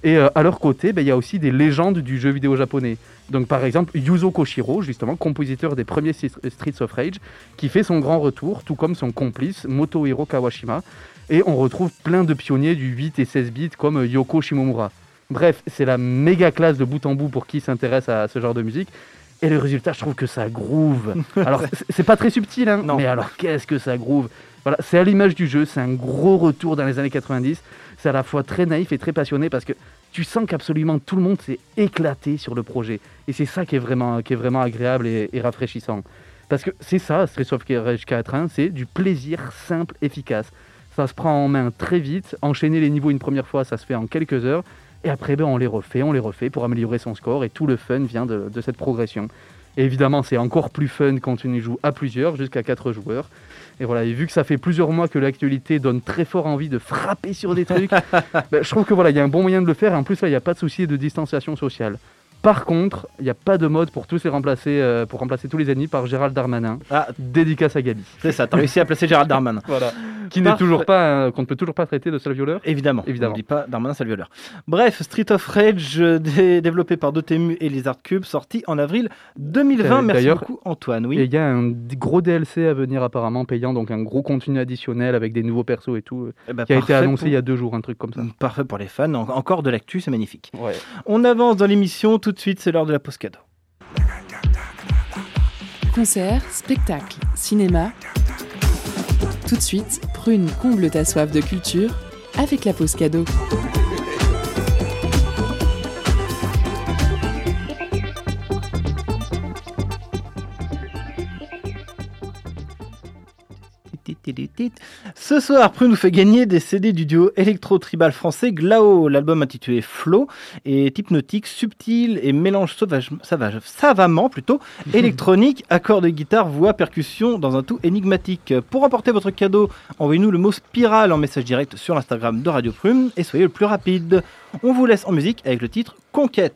Et euh, à leur côté, ben, il y a aussi des légendes du jeu vidéo japonais. Donc par exemple Yuzo Koshiro, justement compositeur des premiers Streets of Rage, qui fait son grand retour, tout comme son complice Motohiro Kawashima. Et on retrouve plein de pionniers du 8 et 16 bits comme euh, Yoko Shimomura. Bref, c'est la méga classe de bout en bout pour qui s'intéresse à ce genre de musique. Et le résultat, je trouve que ça groove. Alors, <laughs> c'est- pas très subtil, hein, mais alors qu'est-ce que ça groove? Voilà, c'est à l'image du jeu, c'est un gros retour dans les années 90. C'est à la fois très naïf et très passionné parce que tu sens qu'absolument tout le monde s'est éclaté sur le projet. Et c'est ça qui est vraiment, qui est vraiment agréable et, et rafraîchissant. Parce que c'est ça, Streets of Rage 4, hein, c'est du plaisir simple, efficace. Ça se prend en main très vite. Enchaîner les niveaux une première fois, ça se fait en quelques heures. Et après, ben, on les refait, on les refait pour améliorer son score. Et tout le fun vient de, de cette progression. Et évidemment, c'est encore plus fun quand on y joue à plusieurs, jusqu'à 4 joueurs. Et voilà, et vu que ça fait plusieurs mois que l'actualité donne très fort envie de frapper sur des trucs, <laughs> ben, je trouve que voilà, il y a un bon moyen de le faire. Et en plus, là, il n'y a pas de souci de distanciation sociale. Par contre, il n'y a pas de mode pour tous les remplacer, euh, pour remplacer tous les ennemis par Gérald Darmanin.
Ah,
dédicace à Gabi.
C'est ça, t'as réussi à placer Gérald Darmanin. <laughs>
voilà. Qui n'est toujours pas, un- qu'on ne peut toujours pas traiter de seul violeur.
Évidemment,
Évidemment.
n'oublie pas Darmanin, sale violeur. Bref, Street of Rage, euh, dé- développé par Dotemu et Lizard Cube, sorti en avril 2020. Merci beaucoup Antoine.
Et
Oui.
il y a un gros DLC à venir apparemment payant, donc un gros contenu additionnel avec des nouveaux persos et tout, euh,
Eh ben,
qui a été annoncé
pour-
il y a deux jours, un truc comme ça.
Parfait pour les fans. En- encore de l'actu, c'est magnifique.
Ouais.
On avance dans l'émission. Tout de suite, c'est l'heure de la pause cadeau.
Concert, spectacle, cinéma. Tout de suite, Prune comble ta soif de culture avec la pause cadeau.
Ce soir, Prune nous fait gagner des CD du duo électro-tribal français Glao. L'album intitulé Flow est hypnotique, subtil et mélange sauvage, savage, savamment plutôt <laughs> électronique, accords de guitare, voix, percussion dans un tout énigmatique. Pour remporter votre cadeau, envoyez-nous le mot spirale en message direct sur l'Instagram de Radio Prune et soyez le plus rapide. On vous laisse en musique avec le titre Conquête.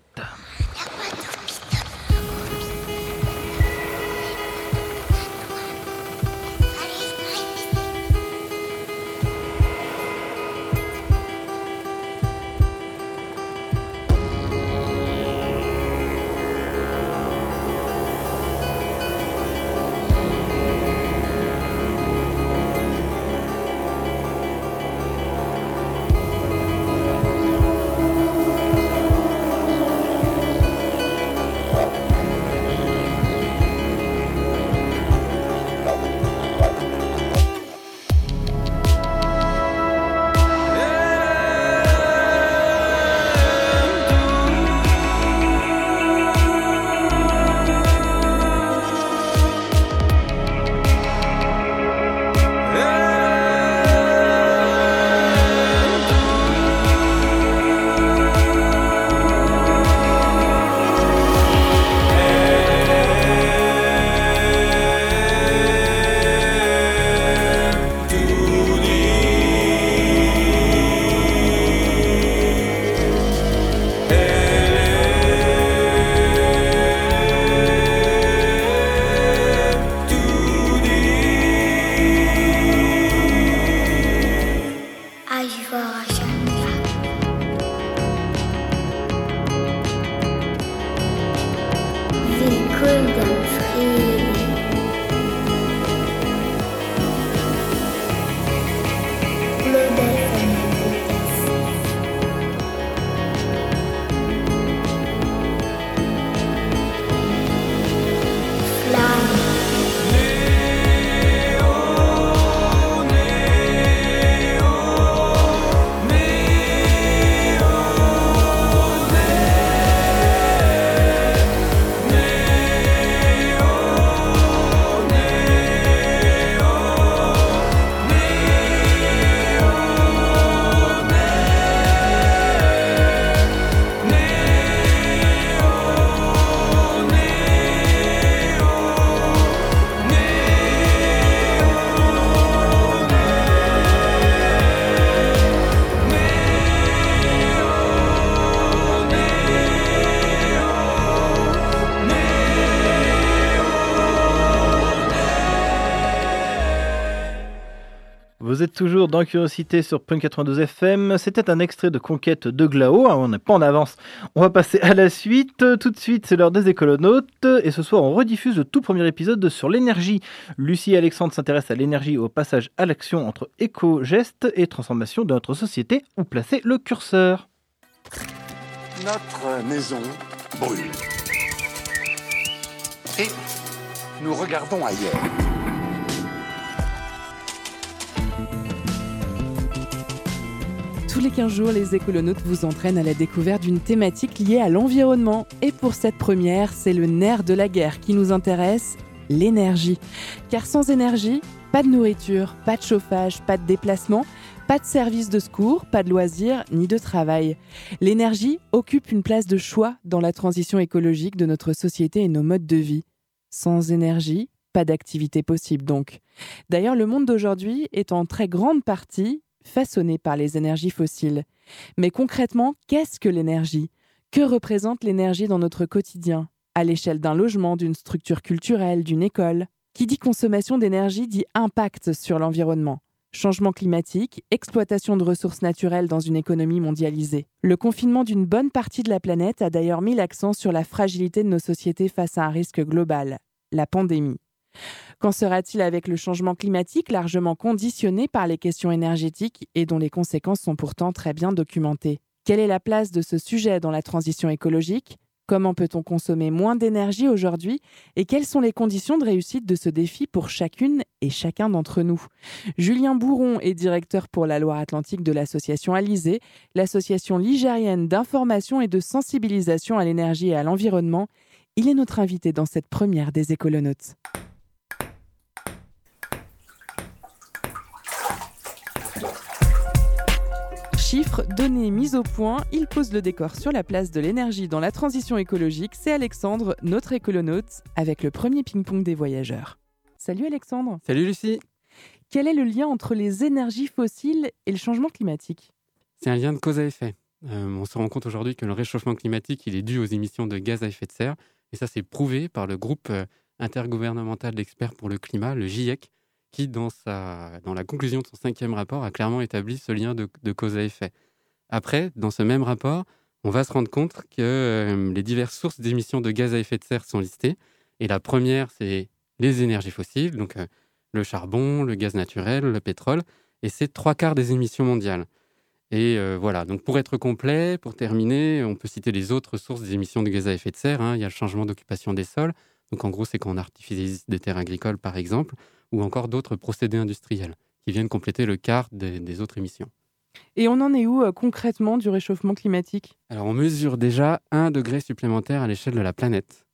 Vous êtes toujours dans Curiosité sur Punk 92 FM. C'était un extrait de Conquête de Glao. Ah, On n'est pas en avance. On va passer à la suite. Tout de suite, c'est l'heure des écolonautes. Et ce soir, on rediffuse le tout premier épisode sur l'énergie. Lucie et Alexandre s'intéressent à l'énergie au passage à l'action entre éco-gestes et transformation de notre société. Où placer le curseur
Notre maison brûle. Et nous regardons ailleurs.
Tous les 15 jours, les écolonautes vous entraînent à la découverte d'une thématique liée à l'environnement. Et pour cette première, c'est le nerf de la guerre qui nous intéresse, l'énergie. Car sans énergie, pas de nourriture, pas de chauffage, pas de déplacement, pas de service de secours, pas de loisirs, ni de travail. L'énergie occupe une place de choix dans la transition écologique de notre société et nos modes de vie. Sans énergie, pas d'activité possible donc. D'ailleurs, le monde d'aujourd'hui est en très grande partie façonné par les énergies fossiles. Mais concrètement, qu'est-ce que l'énergie? Que représente l'énergie dans notre quotidien? À l'échelle d'un logement, d'une structure culturelle, d'une école? Qui dit consommation d'énergie dit impact sur l'environnement. Changement climatique, exploitation de ressources naturelles dans une économie mondialisée. Le confinement d'une bonne partie de la planète a d'ailleurs mis l'accent sur la fragilité de nos sociétés face à un risque global, la pandémie. Qu'en sera-t-il avec le changement climatique largement conditionné par les questions énergétiques et dont les conséquences sont pourtant très bien documentées? Quelle est la place de ce sujet dans la transition écologique? Comment peut-on consommer moins d'énergie aujourd'hui? Et quelles sont les conditions de réussite de ce défi pour chacune et chacun d'entre nous? Julien Bourron est directeur pour la Loire-Atlantique de l'association Alizé, l'association ligérienne d'information et de sensibilisation à l'énergie et à l'environnement. Il est notre invité dans cette première des écolonautes. Chiffres, données, mise au point, il pose le décor sur la place de l'énergie dans la transition écologique. C'est Alexandre, notre écolonaute, avec le premier ping-pong des voyageurs. Salut Alexandre.
Salut Lucie.
Quel est le lien entre les énergies fossiles et le changement climatique?
C'est un lien de cause à effet. Euh, on se rend compte aujourd'hui que le réchauffement climatique il est dû aux émissions de gaz à effet de serre. Et ça, c'est prouvé par le groupe euh, intergouvernemental d'experts pour le climat, le GIEC, qui, dans, sa, dans la conclusion de son cinquième rapport, a clairement établi ce lien de, cause à effet. Après, dans ce même rapport, on va se rendre compte que euh, les diverses sources d'émissions de gaz à effet de serre sont listées. Et la première, c'est les énergies fossiles, donc euh, le charbon, le gaz naturel, le pétrole, et c'est trois quarts des émissions mondiales. Et euh, voilà, donc pour être complet, pour terminer, on peut citer les autres sources des émissions de gaz à effet de serre. hein. Il y a le changement d'occupation des sols, donc en gros, c'est quand on artificialise des terres agricoles, par exemple, ou encore d'autres procédés industriels qui viennent compléter le quart des, des autres émissions.
Et on en est où euh, concrètement du réchauffement climatique?
Alors, on mesure déjà un degré supplémentaire à l'échelle de la planète.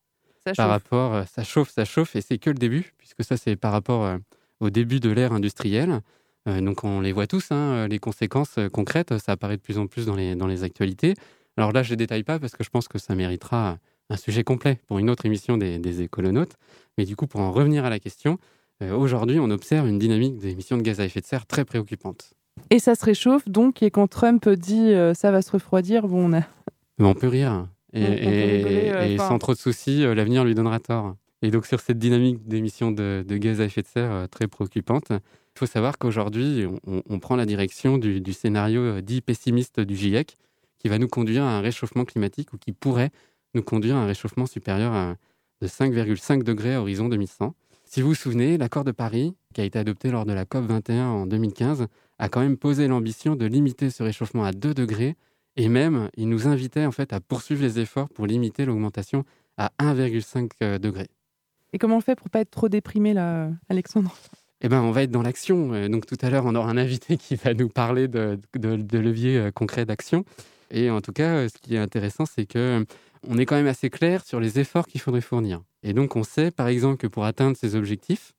Ça
par
chauffe.
rapport, euh, ça chauffe, ça chauffe, et c'est que le début, puisque ça, c'est par rapport euh, au début de l'ère industrielle. Donc, on les voit tous, hein, les conséquences concrètes, ça apparaît de plus en plus dans les, dans les actualités. Alors là, je ne détaille pas parce que je pense que ça méritera un sujet complet pour une autre émission des, des écolonautes. Mais du coup, pour en revenir à la question, aujourd'hui, on observe une dynamique d'émissions de gaz à effet de serre très préoccupante.
Et ça se réchauffe donc, et quand Trump dit euh, ça va se refroidir, bon, on a.
Mais on peut rire. Et,
euh,
et sans trop de soucis, euh, l'avenir lui donnera tort. Et donc sur cette dynamique d'émissions de, de gaz à effet de serre euh, très préoccupante, il faut savoir qu'aujourd'hui, on, prend la direction du, du scénario euh, dit pessimiste du GIEC, qui va nous conduire à un réchauffement climatique ou qui pourrait nous conduire à un réchauffement supérieur à, de 5,5 degrés à horizon 2100. Si vous vous souvenez, l'accord de Paris, qui a été adopté lors de la COP 21 en 2015, a quand même posé l'ambition de limiter ce réchauffement à 2 degrés et même, il nous invitait en fait à poursuivre les efforts pour limiter l'augmentation à 1,5 euh, degré.
Et comment on fait pour pas être trop déprimé là, Alexandre?
Eh ben, on va être dans l'action. Euh, Donc tout à l'heure, on aura un invité qui va nous parler de, de, de leviers euh, concrets d'action. Et en tout cas, ce qui est intéressant, c'est que on est quand même assez clair sur les efforts qu'il faudrait fournir. Et donc, on sait, par exemple, que pour atteindre ces objectifs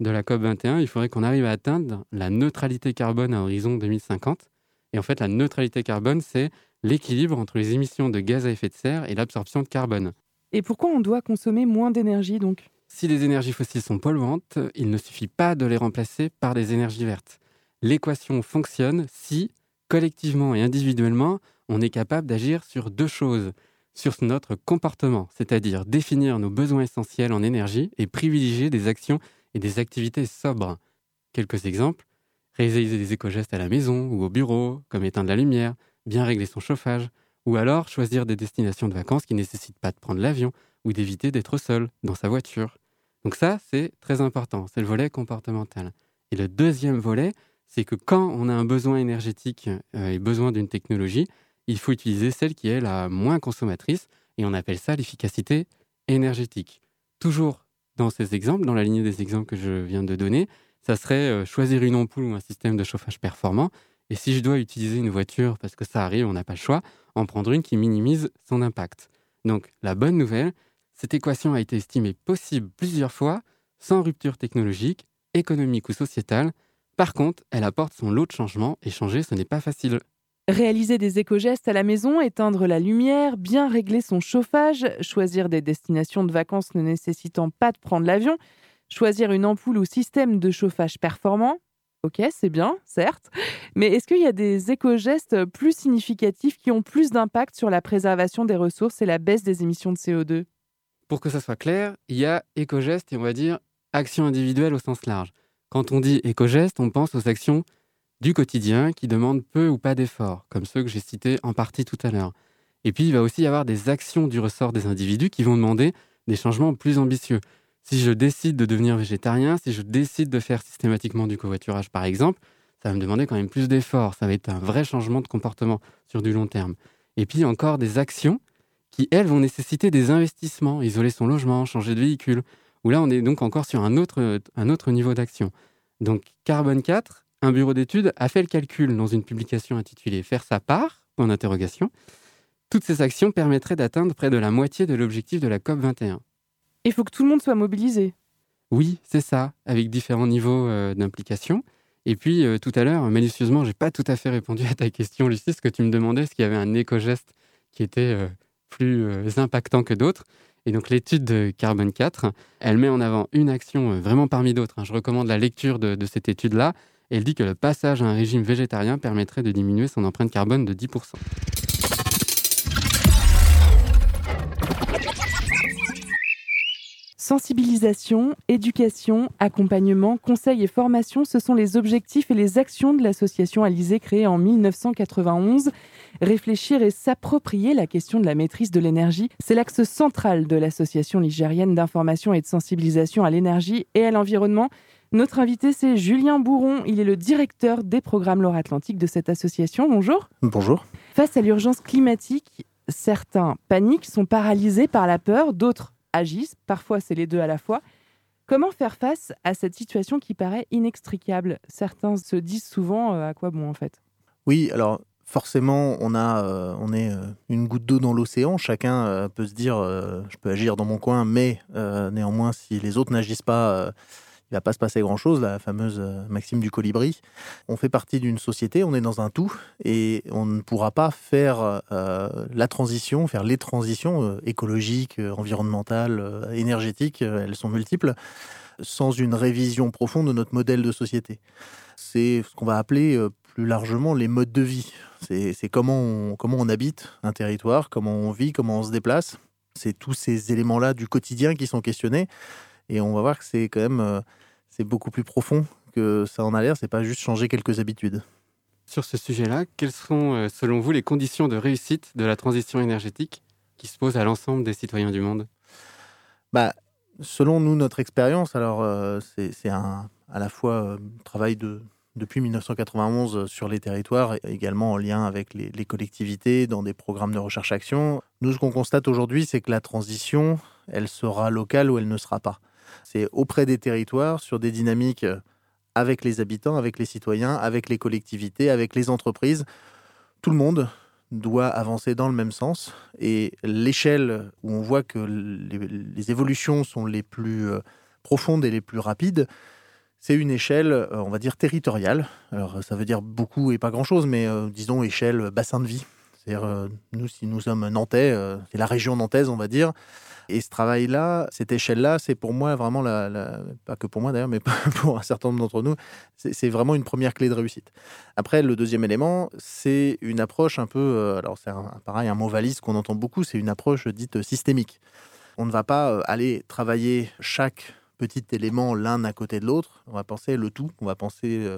de la COP 21, il faudrait qu'on arrive à atteindre la neutralité carbone à horizon 2050. Et en fait, la neutralité carbone, c'est l'équilibre entre les émissions de gaz à effet de serre et l'absorption de carbone.
Et pourquoi on doit consommer moins d'énergie donc?
Si les énergies fossiles sont polluantes, il ne suffit pas de les remplacer par des énergies vertes. L'équation fonctionne si, collectivement et individuellement, on est capable d'agir sur deux choses. Sur notre comportement, c'est-à-dire définir nos besoins essentiels en énergie et privilégier des actions et des activités sobres. Quelques exemples. réaliser des éco-gestes à la maison ou au bureau, comme éteindre la lumière, bien régler son chauffage, ou alors choisir des destinations de vacances qui ne nécessitent pas de prendre l'avion ou d'éviter d'être seul dans sa voiture. Donc ça, c'est très important, c'est le volet comportemental. Et le deuxième volet, c'est que quand on a un besoin énergétique euh, et besoin d'une technologie, il faut utiliser celle qui est la moins consommatrice, et on appelle ça l'efficacité énergétique. Toujours dans ces exemples, dans la lignée des exemples que je viens de donner, ça serait euh, choisir une ampoule ou un système de chauffage performant. Et si je dois utiliser une voiture, parce que ça arrive, on n'a pas le choix, en prendre une qui minimise son impact. Donc la bonne nouvelle, cette équation a été estimée possible plusieurs fois, sans rupture technologique, économique ou sociétale. Par contre, elle apporte son lot de changements, et changer, ce n'est pas facile.
Réaliser des éco-gestes à la maison, éteindre la lumière, bien régler son chauffage, choisir des destinations de vacances ne nécessitant pas de prendre l'avion, choisir une ampoule ou système de chauffage performant. Ok, c'est bien, certes. Mais est-ce qu'il y a des éco-gestes plus significatifs qui ont plus d'impact sur la préservation des ressources et la baisse des émissions de CO2
Pour que ça soit clair, il y a éco-gestes et on va dire actions individuelles au sens large. Quand on dit éco-gestes, on pense aux actions du quotidien qui demandent peu ou pas d'efforts, comme ceux que j'ai cités en partie tout à l'heure. Et puis, il va aussi y avoir des actions du ressort des individus qui vont demander des changements plus ambitieux. Si je décide de devenir végétarien, si je décide de faire systématiquement du covoiturage, par exemple, ça va me demander quand même plus d'efforts. Ça va être un vrai changement de comportement sur du long terme. Et puis, encore des actions qui, elles, vont nécessiter des investissements, isoler son logement, changer de véhicule, où là, on est donc encore sur un autre, un autre niveau d'action. Donc, carbone 4, un bureau d'études a fait le calcul dans une publication intitulée Faire sa part Point d'interrogation. Toutes ces actions permettraient d'atteindre près de la moitié de l'objectif de la COP 21.
Il faut que tout le monde soit mobilisé.
Oui, c'est ça, avec différents niveaux euh, d'implication. Et puis, euh, tout à l'heure, malicieusement, j'ai pas tout à fait répondu à ta question, Lucie, ce que tu me demandais, qu'il y avait un éco-geste qui était euh, plus impactant que d'autres Et donc, l'étude de Carbone 4, elle met en avant une action vraiment parmi d'autres. hein. Je recommande la lecture de, de cette étude-là. Elle dit que le passage à un régime végétarien permettrait de diminuer son empreinte carbone de 10%.
Sensibilisation, éducation, accompagnement, conseil et formation, ce sont les objectifs et les actions de l'association Alizé créée en 1991. Réfléchir et s'approprier la question de la maîtrise de l'énergie, c'est l'axe central de l'association ligérienne d'information et de sensibilisation à l'énergie et à l'environnement. Notre invité, c'est Julien Bourron. Il est le directeur des programmes Loire-Atlantique de cette association. Bonjour.
Bonjour.
Face à l'urgence climatique, certains paniquent, sont paralysés par la peur, d'autres agissent. Parfois, c'est les deux à la fois. Comment faire face à cette situation qui paraît inextricable? Certains se disent souvent euh, à quoi bon en fait?
Oui, alors forcément, on, a, euh, on est euh, une goutte d'eau dans l'océan. Chacun euh, peut se dire, je peux agir dans mon coin, mais néanmoins, si les autres n'agissent pas, il va pas se passer grand-chose, la fameuse euh, maxime du colibri. On fait partie d'une société, on est dans un tout, et on ne pourra pas faire euh, la transition, faire les transitions euh, écologiques, environnementales, énergétiques, elles sont multiples, sans une révision profonde de notre modèle de société. C'est ce qu'on va appeler plus largement les modes de vie. C'est comment on, comment on habite un territoire, comment on vit, comment on se déplace. C'est tous ces éléments-là du quotidien qui sont questionnés. Et on va voir que c'est quand même euh, c'est beaucoup plus profond que ça en a l'air. C'est pas juste changer quelques habitudes.
Sur ce sujet-là, quelles sont, euh, selon vous, les conditions de réussite de la transition énergétique qui se posent à l'ensemble des citoyens du monde?
Bah, selon nous, notre expérience, alors euh, c'est à la fois euh, travail de depuis 1991 sur les territoires, également en lien avec les, les collectivités dans des programmes de recherche-action. Nous, ce qu'on constate aujourd'hui, c'est que la transition, elle sera locale ou elle ne sera pas. C'est auprès des territoires, sur des dynamiques euh, avec les habitants, avec les citoyens, avec les collectivités, avec les entreprises. Tout le monde doit avancer dans le même sens. Et l'échelle où on voit que les, évolutions sont les plus euh, profondes et les plus rapides, c'est une échelle, euh, on va dire, territoriale. Alors, ça veut dire beaucoup et pas grand-chose, mais disons échelle bassin de vie. C'est-à-dire, euh, nous, si nous sommes nantais, euh, c'est la région nantaise, on va dire. Et ce travail-là, cette échelle-là, c'est pour moi vraiment la, pas que pour moi d'ailleurs, mais <laughs> pour un certain nombre d'entre nous, c'est vraiment une première clé de réussite. Après, le deuxième élément, c'est une approche un peu, euh, alors c'est pareil, un mot valise qu'on entend beaucoup, c'est une approche dite systémique. On ne va pas aller travailler chaque petits éléments l'un à côté de l'autre. On va penser le tout, on va penser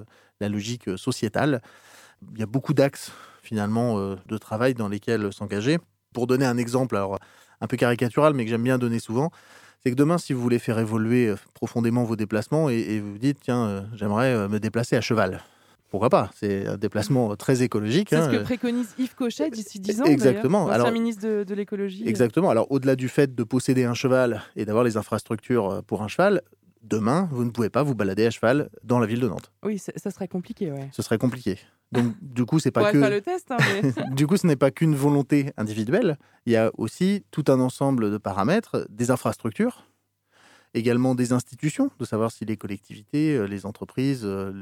la logique sociétale. Il y a beaucoup d'axes finalement euh, de travail dans lesquels s'engager. Pour donner un exemple, alors un peu caricatural, mais que j'aime bien donner souvent, c'est que demain, si vous voulez faire évoluer euh, profondément vos déplacements et, et vous dites, tiens, euh, j'aimerais me déplacer à cheval. Pourquoi pas? C'est un déplacement très écologique.
C'est
hein,
ce que
euh,
préconise Yves Cochet d'ici 10 ans.
Exactement. Alors-
ministre de, de l'écologie.
Exactement. Alors, au-delà du fait de posséder un cheval et d'avoir les infrastructures pour un cheval, demain, vous ne pouvez pas vous balader à cheval dans la ville de Nantes.
Oui, ça serait compliqué, ouais.
Ce serait compliqué. Donc, du coup, c'est pas que.
le test, hein, mais... <laughs> <laughs>
du coup, ce n'est pas qu'une volonté individuelle. Il y a aussi tout un ensemble de paramètres, des infrastructures, également des institutions, de savoir si les collectivités, euh, les entreprises, euh,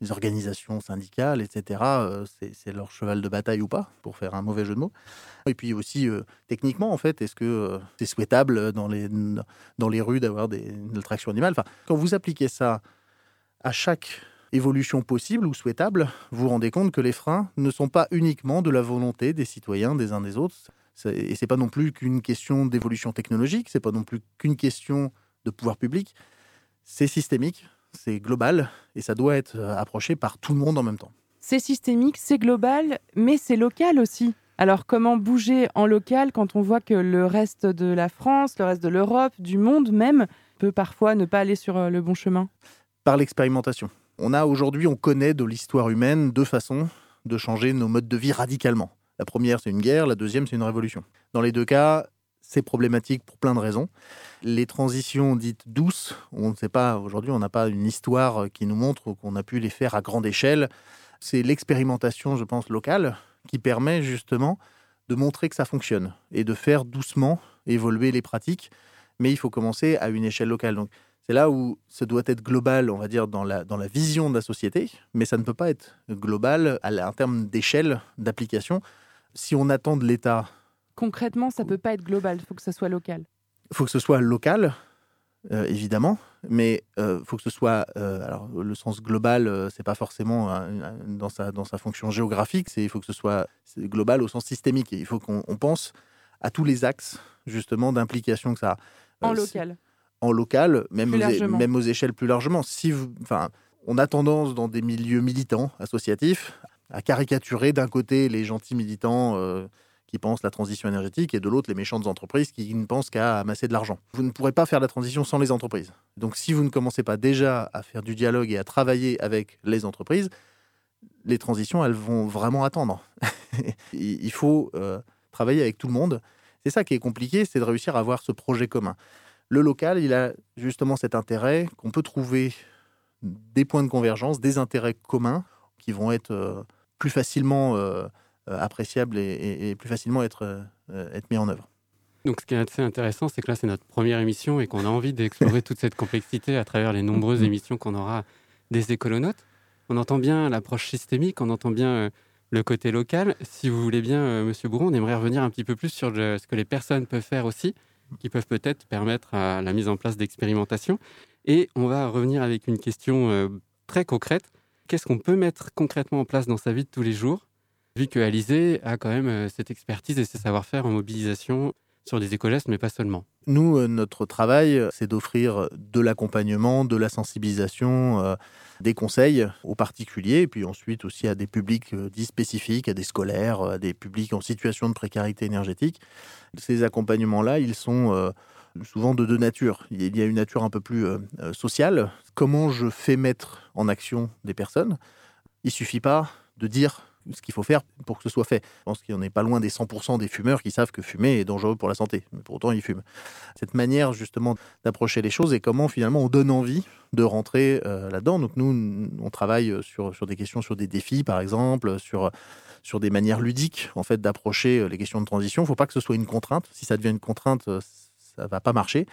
les, organisations syndicales, etc., euh, c'est leur cheval de bataille ou pas, pour faire un mauvais jeu de mots. Et puis aussi, techniquement, en fait, est-ce que c'est souhaitable dans les, dans les rues d'avoir des, une traction animale? Enfin, Quand vous appliquez ça à chaque évolution possible ou souhaitable, vous vous rendez compte que les freins ne sont pas uniquement de la volonté des citoyens des uns des autres. Et c'est pas non plus qu'une question d'évolution technologique, c'est pas non plus qu'une question de pouvoir public. C'est systémique, c'est global et ça doit être euh, approché par tout le monde en même temps.
C'est systémique, c'est global, mais c'est local aussi. Alors comment bouger en local quand on voit que le reste de la France, le reste de l'Europe, du monde même, peut parfois ne pas aller sur euh, le bon chemin?
Par l'expérimentation. On a aujourd'hui, on connaît de l'histoire humaine deux façons de changer nos modes de vie radicalement. La première, c'est une guerre, la deuxième, c'est une révolution. Dans les deux cas, c'est problématique pour plein de raisons. Les transitions dites douces, on ne sait pas, aujourd'hui, on n'a pas une histoire qui nous montre qu'on a pu les faire à grande échelle. C'est l'expérimentation, je pense, locale qui permet justement de montrer que ça fonctionne et de faire doucement évoluer les pratiques. Mais il faut commencer à une échelle locale. Donc, c'est là où ça doit être global, on va dire, dans la, dans la vision de la société, mais ça ne peut pas être global à en termes d'échelle d'application. Si on attend de l'État
Concrètement, ça peut pas être global, il faut que ça soit local.
il faut que ce soit local, euh, évidemment, mais il faut que ce soit. euh, alors, le sens global, euh, c'est pas forcément dans, sa, dans sa fonction géographique, il faut que ce soit global au sens systémique. Et il faut qu'on on pense à tous les axes, justement, d'implication que ça a.
En
Euh,
local.
En local, même, aux, même aux échelles plus largement. Si vous- on a tendance, dans des milieux militants, associatifs, à caricaturer d'un côté les gentils militants. Qui pensent la transition énergétique et de l'autre les méchantes entreprises qui ne pensent qu'à amasser de l'argent. Vous ne pourrez pas faire la transition sans les entreprises. Donc si vous ne commencez pas déjà à faire du dialogue et à travailler avec les entreprises, les transitions, elles vont vraiment attendre. <laughs> il faut euh, travailler avec tout le monde. C'est ça qui est compliqué, c'est de réussir à avoir ce projet commun. Le local, il a justement cet intérêt qu'on peut trouver des points de convergence, des intérêts communs qui vont être euh, plus facilement euh, euh, appréciables et, et- et plus facilement être, euh, être mis en œuvre.
Donc, ce qui est assez intéressant, c'est que là, c'est notre première émission et qu'on a envie d'explorer toute cette complexité à travers les nombreuses émissions qu'on aura des écolonautes. On entend bien l'approche systémique, on entend bien euh, le côté local. Si vous voulez bien, Monsieur Bourron, on aimerait revenir un petit peu plus sur le- ce que les personnes peuvent faire aussi, qui peuvent peut-être permettre à la mise en place d'expérimentations. Et on va revenir avec une question très concrète. Qu'est-ce qu'on peut mettre concrètement en place dans sa vie de tous les jours vu que Alizé a quand même euh, cette expertise et ce savoir-faire en mobilisation sur des écogestes, mais pas seulement.
Nous, euh, notre travail, euh, c'est d'offrir de l'accompagnement, de la sensibilisation, des conseils aux particuliers, puis ensuite aussi à des publics euh, dits spécifiques, à des scolaires, à des publics en situation de précarité énergétique. Ces accompagnements-là, ils sont souvent de deux natures. Il y a une nature un peu plus sociale. Comment je fais mettre en action des personnes? Il suffit pas de dire ce qu'il faut faire pour que ce soit fait. Je pense qu'il n'y en est pas loin des 100% des fumeurs qui savent que fumer est dangereux pour la santé, mais pour autant ils fument. Cette manière justement d'approcher les choses et comment finalement on donne envie de rentrer euh, là-dedans. Donc nous, on travaille sur, sur des questions, sur des défis par exemple, sur, sur des manières ludiques en fait d'approcher euh, les questions de transition. Il ne faut pas que ce soit une contrainte. Si ça devient une contrainte, euh, ça va pas marcher.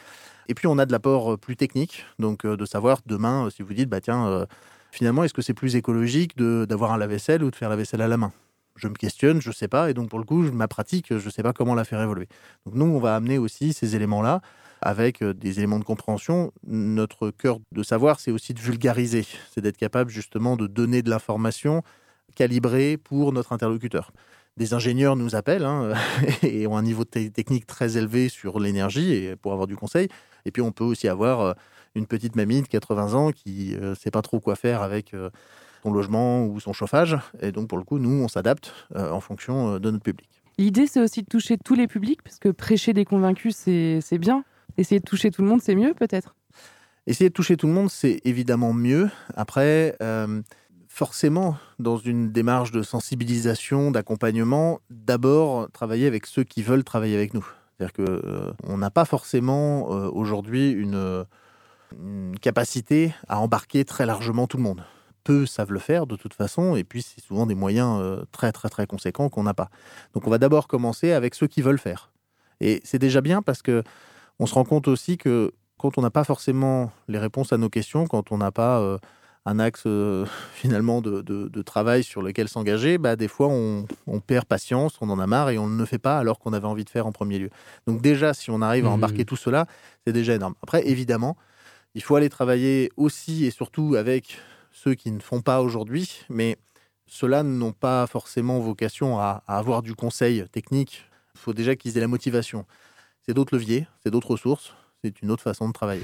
Et puis on a de l'apport plus technique, donc de savoir demain, si vous dites, bah tiens, finalement, est-ce que c'est plus écologique d'avoir un lave-vaisselle ou de faire la vaisselle à la main? Je me questionne, je sais pas, et donc pour le coup, ma pratique, je sais pas comment la faire évoluer. Donc nous, on va amener aussi ces éléments-là avec euh, des éléments de compréhension. Notre cœur de savoir, c'est aussi de vulgariser, c'est d'être capable justement de donner de l'information calibrée pour notre interlocuteur. Des ingénieurs nous appellent hein, <laughs> et ont un niveau te- technique très élevé sur l'énergie pour avoir du conseil. Et puis on peut aussi avoir euh, une petite mamie de 80 ans qui ne sait pas trop quoi faire avec euh, son logement ou son chauffage. Et donc, pour le coup, nous, on s'adapte euh, en fonction euh, de notre public.
L'idée, c'est aussi de toucher tous les publics, parce que prêcher des convaincus, c'est bien. Essayer de toucher tout le monde, c'est mieux peut-être?
Essayer de toucher tout le monde, c'est évidemment mieux. Après, euh, forcément, dans une démarche de sensibilisation, d'accompagnement, d'abord travailler avec ceux qui veulent travailler avec nous. C'est-à-dire que euh, n'a pas forcément euh, aujourd'hui une, une capacité à embarquer très largement tout le monde. Peu savent le faire de toute façon, et puis c'est souvent des moyens euh, très très très conséquents qu'on n'a pas. Donc on va d'abord commencer avec ceux qui veulent faire. Et c'est déjà bien parce que on se rend compte aussi que quand on n'a pas forcément les réponses à nos questions, quand on n'a pas euh, un axe euh, <laughs> finalement de, de- de travail sur lequel s'engager, bah, des fois on, on perd patience, on en a marre et on ne le fait pas alors qu'on avait envie de faire en premier lieu. Donc déjà, si on arrive à
Mhm.
embarquer tout cela, c'est déjà énorme. Après, évidemment, il faut aller travailler aussi et surtout avec ceux qui ne font pas aujourd'hui, mais ceux-là n'ont pas forcément vocation à, avoir du conseil technique. Il faut déjà qu'ils aient la motivation. C'est d'autres leviers, c'est d'autres ressources, c'est une autre façon de travailler.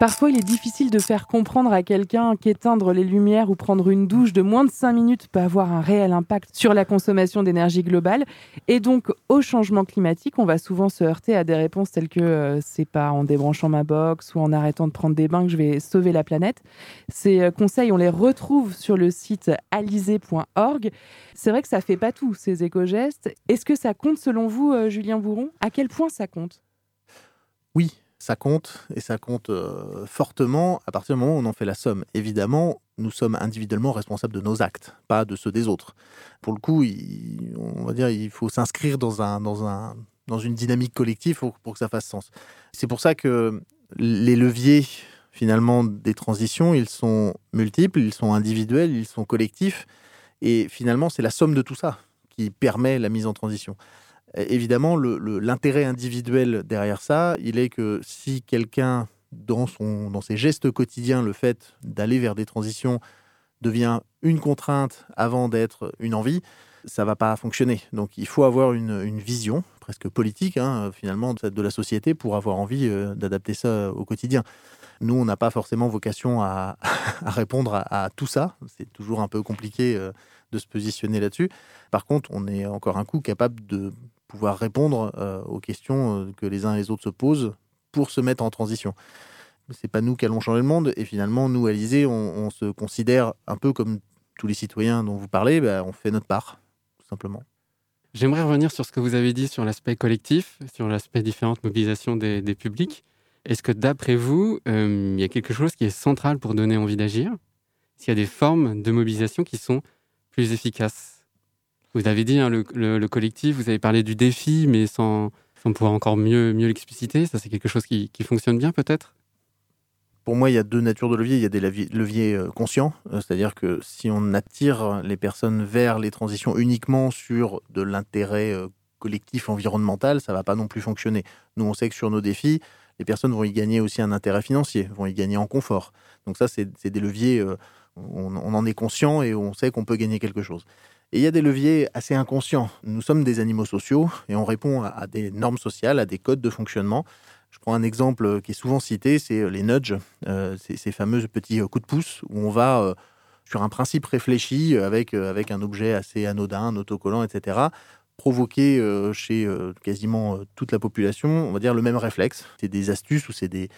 Parfois, il est difficile de faire comprendre à quelqu'un qu'éteindre les lumières ou prendre une douche de moins de 5 minutes peut avoir un réel impact sur la consommation d'énergie globale. Et donc, au changement climatique, on va souvent se heurter à des réponses telles que euh, c'est pas en débranchant ma box ou en arrêtant de prendre des bains que je vais sauver la planète. Ces euh, conseils, on les retrouve sur le site alizé.org. C'est vrai que ça fait pas tout, ces éco-gestes. Est-ce que ça compte selon vous, euh, Julien Bourron À quel point ça compte?
Oui, ça compte et ça compte euh, fortement à partir du moment où on en fait la somme. Évidemment, nous sommes individuellement responsables de nos actes, pas de ceux des autres. Pour le coup, il, on va dire, il faut s'inscrire dans un, dans un, dans une dynamique collective pour, pour que ça fasse sens. C'est pour ça que les leviers finalement des transitions, ils sont multiples, ils sont individuels, ils sont collectifs, et finalement, c'est la somme de tout ça qui permet la mise en transition. Évidemment, l'intérêt individuel derrière ça, il est que si quelqu'un, dans, dans ses gestes quotidiens, le fait d'aller vers des transitions devient une contrainte avant d'être une envie, ça va pas fonctionner. Donc il faut avoir une, une vision presque politique, hein, finalement, de, la société pour avoir envie euh, d'adapter ça au quotidien. Nous, on n'a pas forcément vocation <laughs> à, répondre à, à tout ça. C'est toujours un peu compliqué euh, de se positionner là-dessus. Par contre, on est encore un coup capable de pouvoir répondre euh, aux questions euh, que les uns et les autres se posent pour se mettre en transition. C'est pas nous qui allons changer le monde. Et finalement, nous, à l'Élysée, on, se considère un peu comme tous les citoyens dont vous parlez. bah, on fait notre part, tout simplement.
J'aimerais revenir sur ce que vous avez dit sur l'aspect collectif, sur l'aspect différente mobilisation des, publics. Est-ce que d'après vous, euh, il y a quelque chose qui est central pour donner envie d'agir? S'il y a des formes de mobilisation qui sont plus efficaces? Vous avez dit hein, le, le- le collectif, vous avez parlé du défi, mais sans, pouvoir encore mieux, l'expliciter. Ça, c'est quelque chose qui, fonctionne bien peut-être?
Pour moi, il y a deux natures de leviers. Il y a des leviers, euh, conscients, euh, c'est-à-dire que si on attire les personnes vers les transitions uniquement sur de l'intérêt euh, collectif environnemental, ça va pas non plus fonctionner. Nous, on sait que sur nos défis, les personnes vont y gagner aussi un intérêt financier, vont y gagner en confort. Donc ça, c'est des leviers, on en est conscient et on sait qu'on peut gagner quelque chose. Et il y a des leviers assez inconscients. Nous sommes des animaux sociaux et on répond à, des normes sociales, à des codes de fonctionnement. Je prends un exemple qui est souvent cité, c'est les nudges, euh, ces, fameux petits euh, coups de pouce où on va euh, sur un principe réfléchi euh, avec, euh, avec un objet assez anodin, un autocollant, etc., provoquer euh, chez euh, quasiment euh, toute la population, on va dire, le même réflexe. C'est des astuces ou c'est des,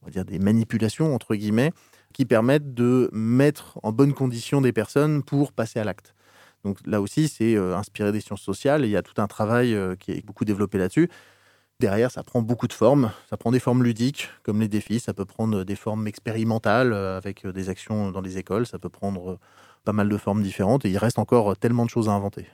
on va dire, des manipulations, entre guillemets, qui permettent de mettre en bonne condition des personnes pour passer à l'acte. Donc là aussi, c'est euh, inspiré des sciences sociales. et Il y a tout un travail euh, qui est beaucoup développé là-dessus. Derrière, ça prend beaucoup de formes. Ça prend des formes ludiques, comme les défis. Ça peut prendre des formes expérimentales, euh, avec euh, des actions dans les écoles. Ça peut prendre euh, pas mal de formes différentes. Et il reste encore euh, tellement de choses à inventer.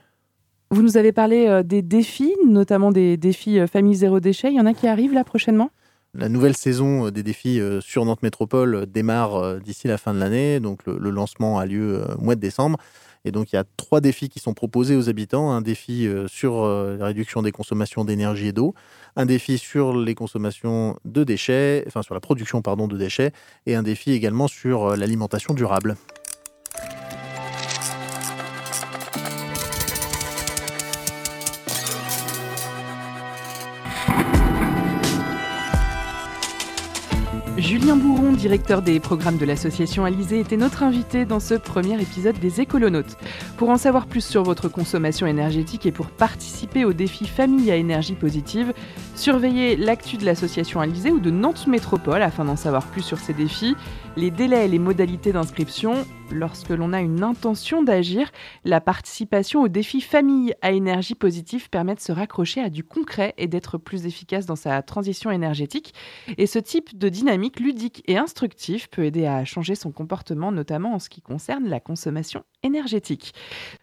Vous nous avez parlé euh, des défis, notamment des défis euh, famille zéro déchet. Il y en a qui arrivent là prochainement?
La nouvelle saison euh, des défis euh, sur Nantes Métropole euh, démarre euh, d'ici la fin de l'année. Donc le, lancement a lieu euh, au mois de décembre. Et donc il y a trois défis qui sont proposés aux habitants. Un défi euh, sur euh, la réduction des consommations d'énergie et d'eau, un défi sur les consommations de déchets, enfin sur la production pardon de déchets, et un défi également sur euh, l'alimentation durable.
Julien Bourron, directeur des programmes de l'association Alizé, était notre invité dans ce premier épisode des Écolonautes. Pour en savoir plus sur votre consommation énergétique et pour participer au défi Famille à énergie positive, surveillez l'actu de l'association Alizé ou de Nantes Métropole afin d'en savoir plus sur ces défis, les délais et les modalités d'inscription. Lorsque l'on a une intention d'agir, la participation au défi Famille à énergie positive permet de se raccrocher à du concret et d'être plus efficace dans sa transition énergétique. Et ce type de dynamique ludique et instructive peut aider à changer son comportement, notamment en ce qui concerne la consommation énergétique.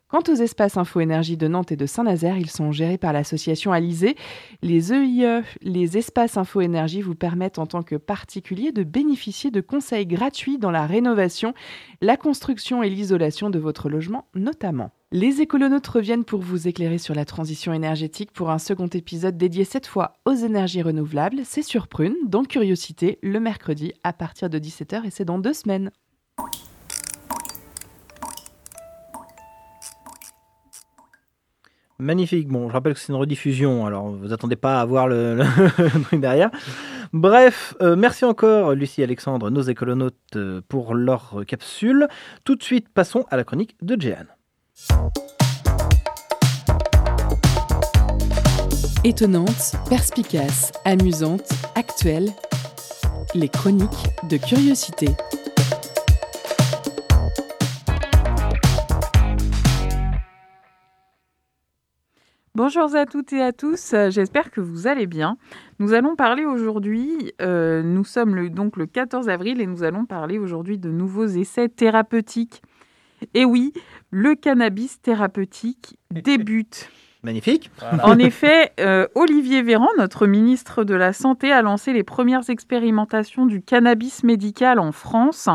Quant aux espaces Info Énergie de Nantes et de Saint-Nazaire, ils sont gérés par l'association Alizé. Les EIE, les espaces Info Énergie, vous permettent en tant que particulier de bénéficier de conseils gratuits dans la rénovation, la construction et l'isolation de votre logement notamment. Les écolonautes reviennent pour vous éclairer sur la transition énergétique pour un second épisode dédié cette fois aux énergies renouvelables. C'est sur Prune, dans Curiosité, le mercredi à partir de 17h et c'est dans deux semaines.
Magnifique. Bon, je rappelle que c'est une rediffusion, alors vous attendez pas à voir le, <laughs> truc derrière. Bref, euh, merci encore Lucie Alexandre, nos écolonautes, euh, pour leur capsule. Tout de suite, passons à la chronique de Jeanne.
Étonnante, perspicace, amusante, actuelle, les chroniques de curiosité.
Bonjour à toutes et à tous, euh, j'espère que vous allez bien. Nous allons parler aujourd'hui, euh, nous sommes le, donc le 14 avril et nous allons parler aujourd'hui de nouveaux essais thérapeutiques. Et oui, le cannabis thérapeutique <laughs> débute.
Magnifique.
En effet, euh, Olivier Véran, notre ministre de la Santé, a lancé les premières expérimentations du cannabis médical en France.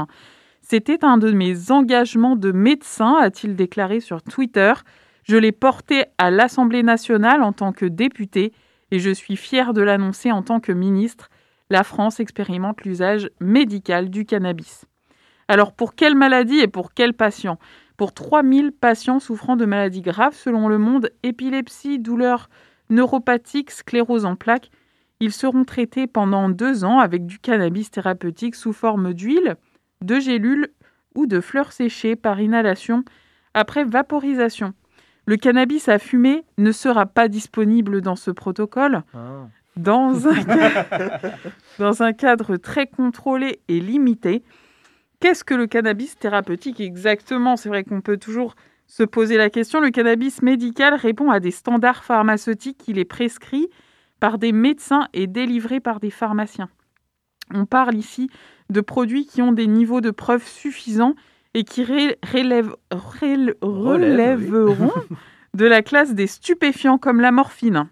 C'était un de mes engagements de médecin, a-t-il déclaré sur Twitter. Je l'ai porté à l'Assemblée nationale en tant que député et je suis fier de l'annoncer en tant que ministre. La France expérimente l'usage médical du cannabis. Alors pour quelle maladie et pour quels patients Pour 3000 patients souffrant de maladies graves selon le monde, épilepsie, douleurs neuropathiques, sclérose en plaques, ils seront traités pendant deux ans avec du cannabis thérapeutique sous forme d'huile, de gélules ou de fleurs séchées par inhalation après vaporisation. Le cannabis à fumer ne sera pas disponible dans ce protocole. Dans un, <laughs> dans un cadre très contrôlé et limité. Qu'est-ce que le cannabis thérapeutique exactement? C'est vrai qu'on peut toujours se poser la question. Le cannabis médical répond à des standards pharmaceutiques. Il est prescrit par des médecins et délivré par des pharmaciens. On parle ici de produits qui ont des niveaux de preuve suffisants et qui ré- relèveront <laughs> de la classe des stupéfiants comme la morphine,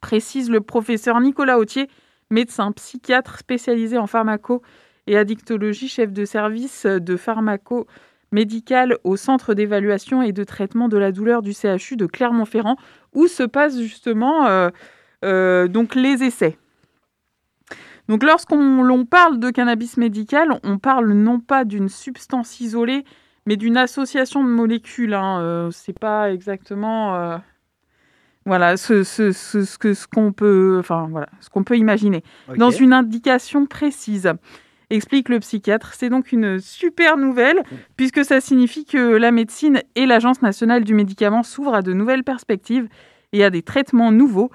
précise le professeur Nicolas Autier, médecin psychiatre spécialisé en pharmaco et addictologie, chef de service de pharmaco médical au centre d'évaluation et de traitement de la douleur du CHU de Clermont-Ferrand, où se passent justement euh, euh, donc les essais. Donc lorsqu'on parle de cannabis médical, on parle non pas d'une substance isolée, mais d'une association de molécules. Hein. Euh, c'est pas exactement euh, voilà ce, ce, ce, ce que ce qu'on peut enfin voilà ce qu'on peut imaginer dans une indication précise. Explique le psychiatre. C'est donc une super nouvelle puisque ça signifie que la médecine et l'Agence nationale du médicament s'ouvrent à de nouvelles perspectives et à des traitements nouveaux.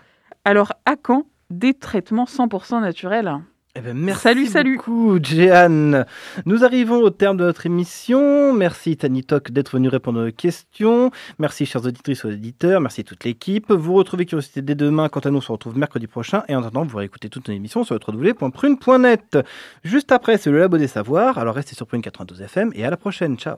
Alors à quand des traitements 100% naturels
Eh ben, merci
Salut, salut.
beaucoup, Jeanne. Nous arrivons au terme de notre émission. Merci, Tanitok, d'être venu répondre à nos questions. Merci, chers auditrices et auditeurs. Merci, toute l'équipe. Vous retrouvez Curiosité dès demain. Quant à nous, on se retrouve mercredi prochain. Et en attendant, vous réécoutez toute nos émissions sur www.prune.net. Juste après, c'est le Labo des Savoirs. Alors, restez sur Prune 92 FM et à la prochaine. Ciao.